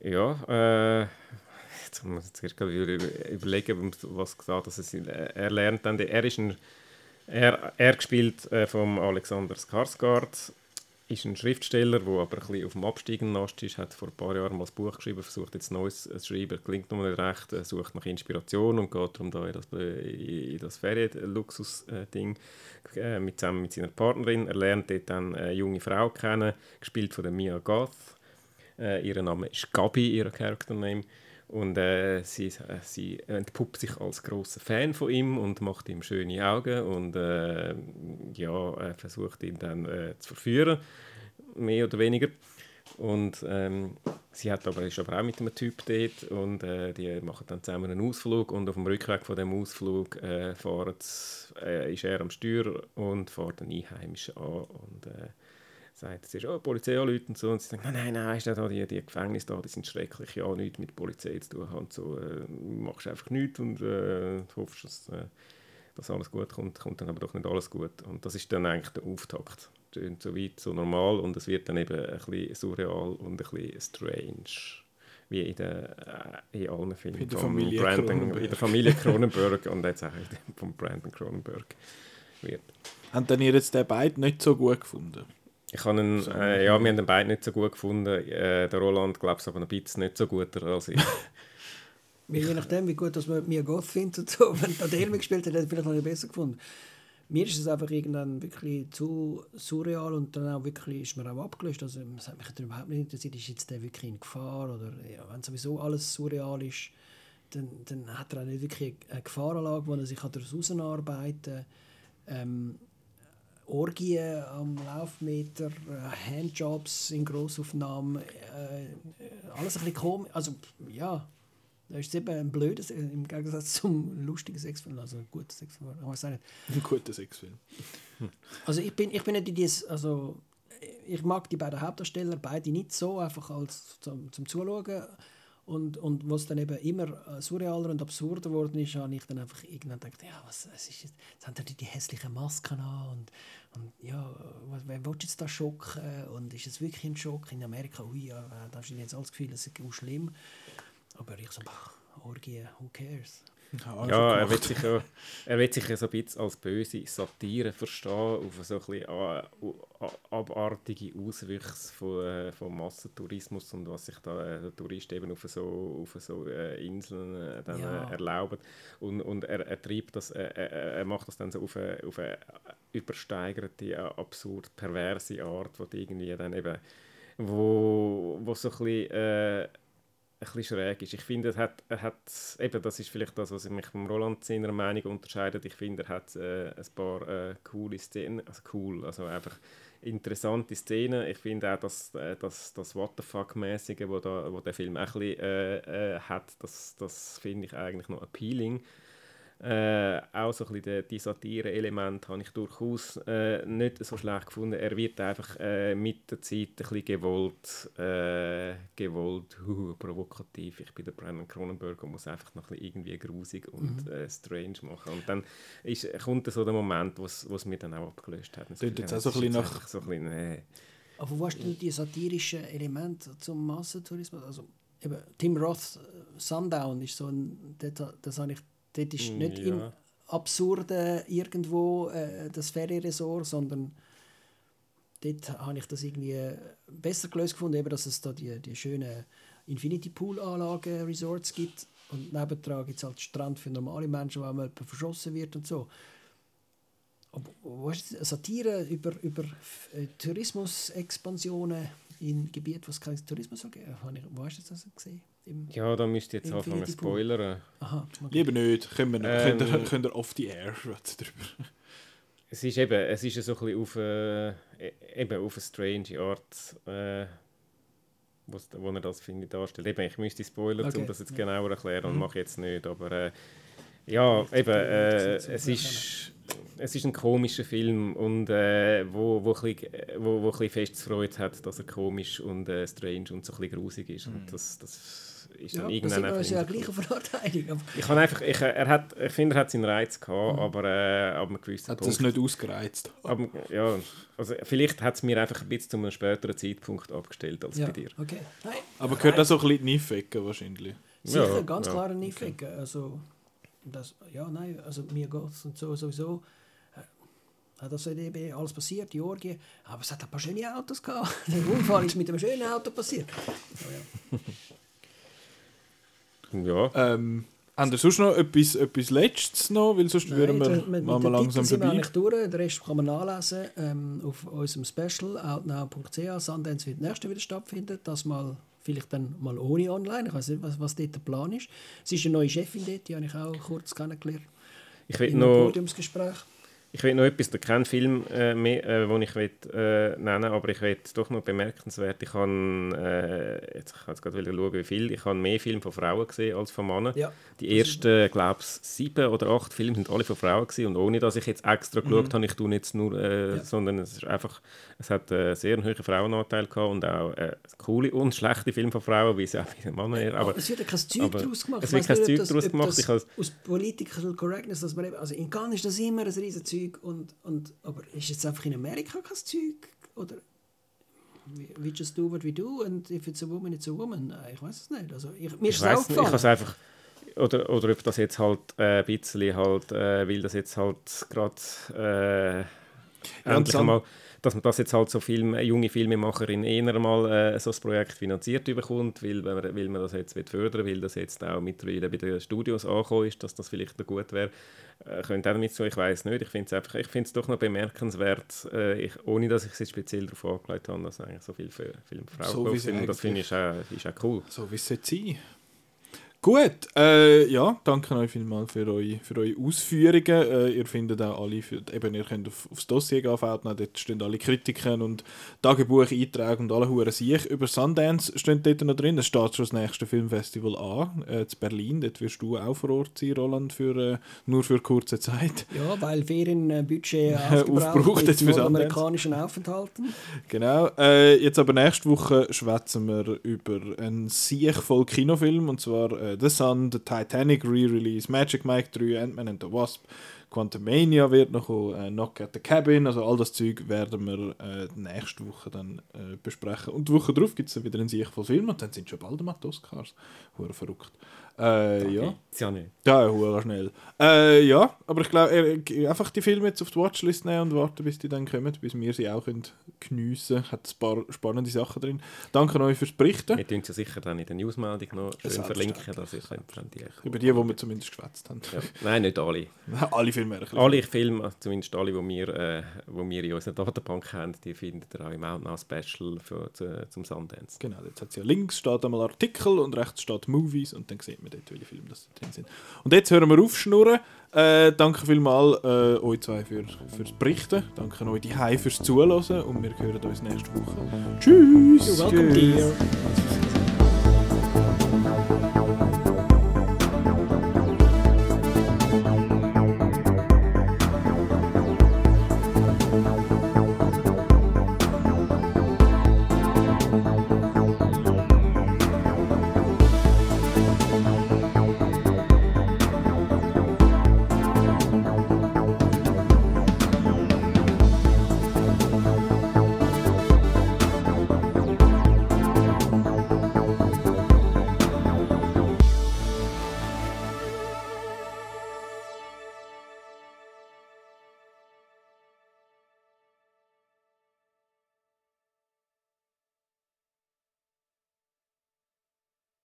[SPEAKER 3] ja, äh, jetzt muss ich zuerst überlegen, was gesagt dass es, er lernt dann, er ist ein, er, er gespielt äh, vom Alexander Skarsgård ist ein Schriftsteller, der aber ein bisschen auf dem absteigenden Ast ist, hat vor ein paar Jahren mal ein Buch geschrieben, versucht jetzt Neues zu schreiben, klingt noch nicht recht, sucht nach Inspiration und geht darum da in das, das Ferienluxus-Ding äh, mit, zusammen mit seiner Partnerin. Er lernt dort dann eine junge Frau kennen, gespielt von der Mia Goth. Äh, ihr Name ist Gabi, ihr Character-Name. Und äh, sie, äh, sie entpuppt sich als großer Fan von ihm und macht ihm schöne Augen und äh, ja, versucht ihn dann äh, zu verführen, mehr oder weniger. Und ähm, sie hat aber, ist aber auch mit einem Typ dort und äh, die machen dann zusammen einen Ausflug und auf dem Rückweg von dem Ausflug äh, fahren, ist er am Steuer und fährt einen Einheimischen an und sagt, es ist oh, Polizei anrufen und so. Und sie sagen, nein, nein, nein, ist da die, die Gefängnisse da, die sind schrecklich, ja, nichts mit Polizei zu tun haben. So, äh, machst einfach nichts und äh, hoffst, dass, äh, dass alles gut kommt, kommt dann aber doch nicht alles gut. Und das ist dann eigentlich der Auftakt. Und so weit, so normal und es wird dann eben ein bisschen surreal und ein bisschen strange wie in, der, äh, in allen Filmen in der Familie Brandon, Cronenberg. in der Familie Cronenberg und jetzt auch von Brandon Cronenberg wird.
[SPEAKER 1] Haben dann ihr jetzt den beiden nicht so gut gefunden?
[SPEAKER 3] Ich habe ihn, äh, ja, wir haben den beiden nicht so gut gefunden. Äh, der Roland, glaube ich, aber ein bisschen nicht so gut als ich.
[SPEAKER 2] Je nachdem, wie gut dass man mir Goth findet und so. Wenn Adele mitgespielt hat, hätte ich vielleicht noch besser gefunden. Mir ist es einfach irgendwann wirklich zu surreal und dann auch wirklich ist mir auch abgelöst. Also, es hat mich überhaupt nicht interessiert, ist jetzt der wirklich in Gefahr oder ja, wenn sowieso alles surreal ist, dann, dann hat er auch nicht wirklich eine Gefahrenlage, wo er sich daraus herausarbeiten kann. Ähm, Orgien am Laufmeter, äh, Handjobs in Grossaufnahmen, äh, alles ein bisschen komisch. Also, ja, da ist es eben ein blödes, im Gegensatz zum lustigen Sexfilm, also ein guter Sexfilm, ich weiß nicht.
[SPEAKER 1] Ein guter Sexfilm.
[SPEAKER 2] Also ich bin, ich bin nicht in dieses, also ich mag die beiden Hauptdarsteller beide nicht so, einfach als zum, zum Zuschauen. Und, und was dann eben immer äh, surrealer und absurder geworden ist, habe ich dann einfach irgendwann gedacht, ja, was, was ist jetzt? Jetzt haben die die hässlichen Masken an und, und ja, wer will jetzt da schocken? Und ist es wirklich ein Schock? In Amerika, ui, ja, da hast du jetzt alles Gefühl, es ist auch schlimm. Aber ich so, Orgie, who cares?
[SPEAKER 3] Ja, ja er, wird sich ja, er wird sich ja so ein bisschen als böse Satire verstehen, auf so ein bisschen abartige Auswüchse von, äh, von Massentourismus und was sich da äh, der Tourist eben auf so, auf so äh, Inseln äh, dann ja. äh, erlaubt. Und, und er, er treibt das, äh, er macht das dann so auf eine, auf eine übersteigerte, absurd perverse Art, wo irgendwie dann eben wo, wo so ein bisschen ein bisschen schräg ist. Ich finde, er hat, er hat, eben das ist vielleicht das, was mich von Roland seiner Meinung unterscheidet. Ich finde, er hat äh, ein paar äh, coole Szenen, also cool, also einfach interessante Szenen. Ich finde auch, dass äh, das, das What the fuck-mäßige, wo, da, wo der Film auch ein bisschen äh, äh, hat, das, das finde ich eigentlich noch appealing. Äh, auch so ein bisschen die, Satire-Element habe ich durchaus äh, nicht so schlecht gefunden. Er wird einfach äh, mit der Zeit ein bisschen gewollt, äh, gewollt uh, provokativ. Ich bin der Brandon Cronenberg und muss einfach noch ein bisschen irgendwie grusig und mhm. Äh, strange machen. Und dann ist, kommt so der Moment, wo es mir dann auch abgelöst hat.
[SPEAKER 1] Das jetzt auch so ein bisschen nach...
[SPEAKER 3] So ein bisschen, nee.
[SPEAKER 2] Aber wo hast du die satirischen Elemente zum Massentourismus? Also, eben, Tim Roth, Sundown ist so ein, das, das habe ich Dort ist nicht ja. im Absurden irgendwo äh, das Ferienresort, sondern dort habe ich das irgendwie besser gelöst gefunden, eben, dass es da die, die schönen Infinity Pool Anlagen, Resorts gibt und nebendran gibt es halt Strand für normale Menschen, wo mal jemand verschossen wird und so. Aber, was ist Satire über, über äh, Tourismusexpansionen in Gebieten, wo es keinen Tourismus gibt? Wo hast du das gesehen?
[SPEAKER 3] ja, da müsst ihr jetzt anfangen zu spoilern.
[SPEAKER 1] Aha, okay. Lieber nicht, können wir, ähm, könnt, ihr, könnt ihr off the air darüber.
[SPEAKER 3] Es ist eben, es ist so ein bisschen auf, äh, e, eben auf eine strange Art, äh, wo er das, finde darstellt. Eben, ich müsste spoilern, okay. um das jetzt genauer erklären, und mhm. mache jetzt nicht, aber äh, ja, eben, äh, es ist es ist ein komischer Film und äh, wo, wo, ein bisschen, wo, wo ein bisschen fest Freude hat, dass er komisch und äh, strange und so ein bisschen grusig ist. Mhm. Und das, das ist
[SPEAKER 2] dann ja, irgendwann das ist ja gleiche Verteidigung.
[SPEAKER 3] Ich, einfach, ich, er hat, ich finde, er hat seinen Reiz gehabt, mhm. aber äh, ab einem gewissen
[SPEAKER 1] Hat Punkt, das nicht ausgereizt?
[SPEAKER 3] Aber, ja, also vielleicht hat es mir einfach ein bisschen zu einem späteren Zeitpunkt abgestellt als
[SPEAKER 2] ja,
[SPEAKER 3] bei dir.
[SPEAKER 2] Okay. Nein,
[SPEAKER 1] aber gehört das so ein bisschen Kniefecken wahrscheinlich?
[SPEAKER 2] Sicher, ja, ganz ja. klar Kniefecken. Okay. Also, das, ja, nein, also mir geht es und so sowieso das eben alles passiert, Georgien. Aber es hat ein paar schöne Autos gehabt. Der Unfall ist mit einem schönen Auto passiert.
[SPEAKER 3] Oh, ja.
[SPEAKER 1] ja. Ähm, haben wir sonst noch etwas, etwas Letztes noch? Weil sonst Nein, würden wir der, mit, mal langsam
[SPEAKER 2] vorbei. Sind wir durch. Den Rest kann man nachlesen ähm, auf unserem Special outnow.ch. Sundance wird nächste wieder stattfinden. Das mal vielleicht dann mal ohne online. Ich weiß nicht, was, was dort der Plan ist. Es ist eine neue Chefin dort, die habe ich auch kurz kennengelernt.
[SPEAKER 3] Ich will noch, Podiumsgespräch. Ich will noch etwas, da kein Film äh, mehr, äh, den ich will, äh, nennen aber ich will doch noch bemerkenswert, ich habe, äh, jetzt, ich jetzt gerade schauen, wie viel, ich habe mehr Filme von Frauen gesehen als von Männern. Ja. Die ersten, glaube ich, sieben oder acht Filme sind alle von Frauen gewesen und ohne, dass ich jetzt extra mhm. geschaut habe, ich tue jetzt nur, äh, ja. sondern es ist einfach, es hat einen sehr hohen Frauenanteil gehabt und auch äh, coole und schlechte Filme von Frauen, wie sie auch bei den Männern
[SPEAKER 2] aber, aber es wird ja kein Zeug daraus gemacht.
[SPEAKER 3] Es wird kein Zeug daraus gemacht.
[SPEAKER 2] Ich aus Political Correctness, dass man eben, also in Cannes ist das immer ein riesen Zeug Zeug und, und aber ist jetzt einfach in Amerika kein Zeug? Oder we just do what we do and if it's a woman it's a woman. Ich weiß es nicht. Also ich, mir
[SPEAKER 3] ist es aufgefallen ich einfach oder, oder ob das jetzt halt äh, ein bisschen halt äh, weil das jetzt halt gerade äh, ja, endlich einmal dass man das jetzt halt so Film, junge Filmemacherin eher mal äh, so ein Projekt finanziert bekommt, weil, weil man das jetzt fördern will, dass jetzt auch mittlerweile bei den Studios angekommen ist, dass das vielleicht gut wäre. Äh, könnte auch damit so, ich weiß nicht. Ich finde es ich doch noch bemerkenswert, äh, ich, ohne dass ich es speziell darauf angelegt habe, dass eigentlich so viele Film Frauen so sind. Das finde ich auch, ist auch cool.
[SPEAKER 1] So wie es sein Gut, äh, ja, danke euch vielmals für eure, für eure Ausführungen. Äh, ihr findet auch alle, für, eben, ihr könnt auf, aufs Dossier gehen, Feldner, dort stehen alle Kritiken und Tagebucheinträge und alle Huren sich. Über Sundance stehen dort noch drin. Es steht schon das nächste Filmfestival an, äh, zu Berlin. Dort wirst du auch vor Ort sein, Roland, für, äh, nur für kurze Zeit.
[SPEAKER 2] Ja, weil Ferienbudget aufgebraucht
[SPEAKER 1] jetzt
[SPEAKER 2] für amerikanischen Aufenthalten.
[SPEAKER 1] Genau. Äh, jetzt aber nächste Woche schwätzen wir über einen Siech voll Kinofilm, und zwar äh, The Sun, The Titanic Re-Release, Magic Mike 3, Ant-Man and the Wasp, Quantum Mania wird noch kommen, äh, Knock at the Cabin, also all das Zeug werden wir äh, nächste Woche dann äh, besprechen. Und die Woche darauf gibt es wieder einen Sicht von Film und dann sind schon bald die Oscars. Hure verrückt. Äh, ja.
[SPEAKER 3] Ja, nicht.
[SPEAKER 1] Ja, hure schnell. Äh, ja, aber ich glaube, einfach die Filme jetzt auf die Watchlist nehmen und warten, bis die dann kommen, bis wir sie auch können geniessen können. Hat ein paar spannende Sachen drin. Danke euch fürs Berichten.
[SPEAKER 3] Wir tun ja sicher dann in der Newsmeldung noch schön verlinken, dass könnt
[SPEAKER 1] die Über die, die wir zumindest geschwätzt haben.
[SPEAKER 3] Ja. Nein, nicht alle.
[SPEAKER 1] alle Filme.
[SPEAKER 3] Alle Filme, zumindest alle, die wir, äh, wo wir in unserer Datenbank haben, die findet ihr auch im Outnow Special für, zu, zum Sundance.
[SPEAKER 1] Genau, jetzt hat ja links steht einmal Artikel und rechts steht Movies und dann sieht man dort, welche Filme das drin sind. Und jetzt hören wir auf schnurren. Äh, danke vielmals äh, euch zwei für, fürs Berichten. Danke euch die Hai fürs Zuhören und wir hören uns nächste Woche. Tschüss!
[SPEAKER 2] You're welcome, dear.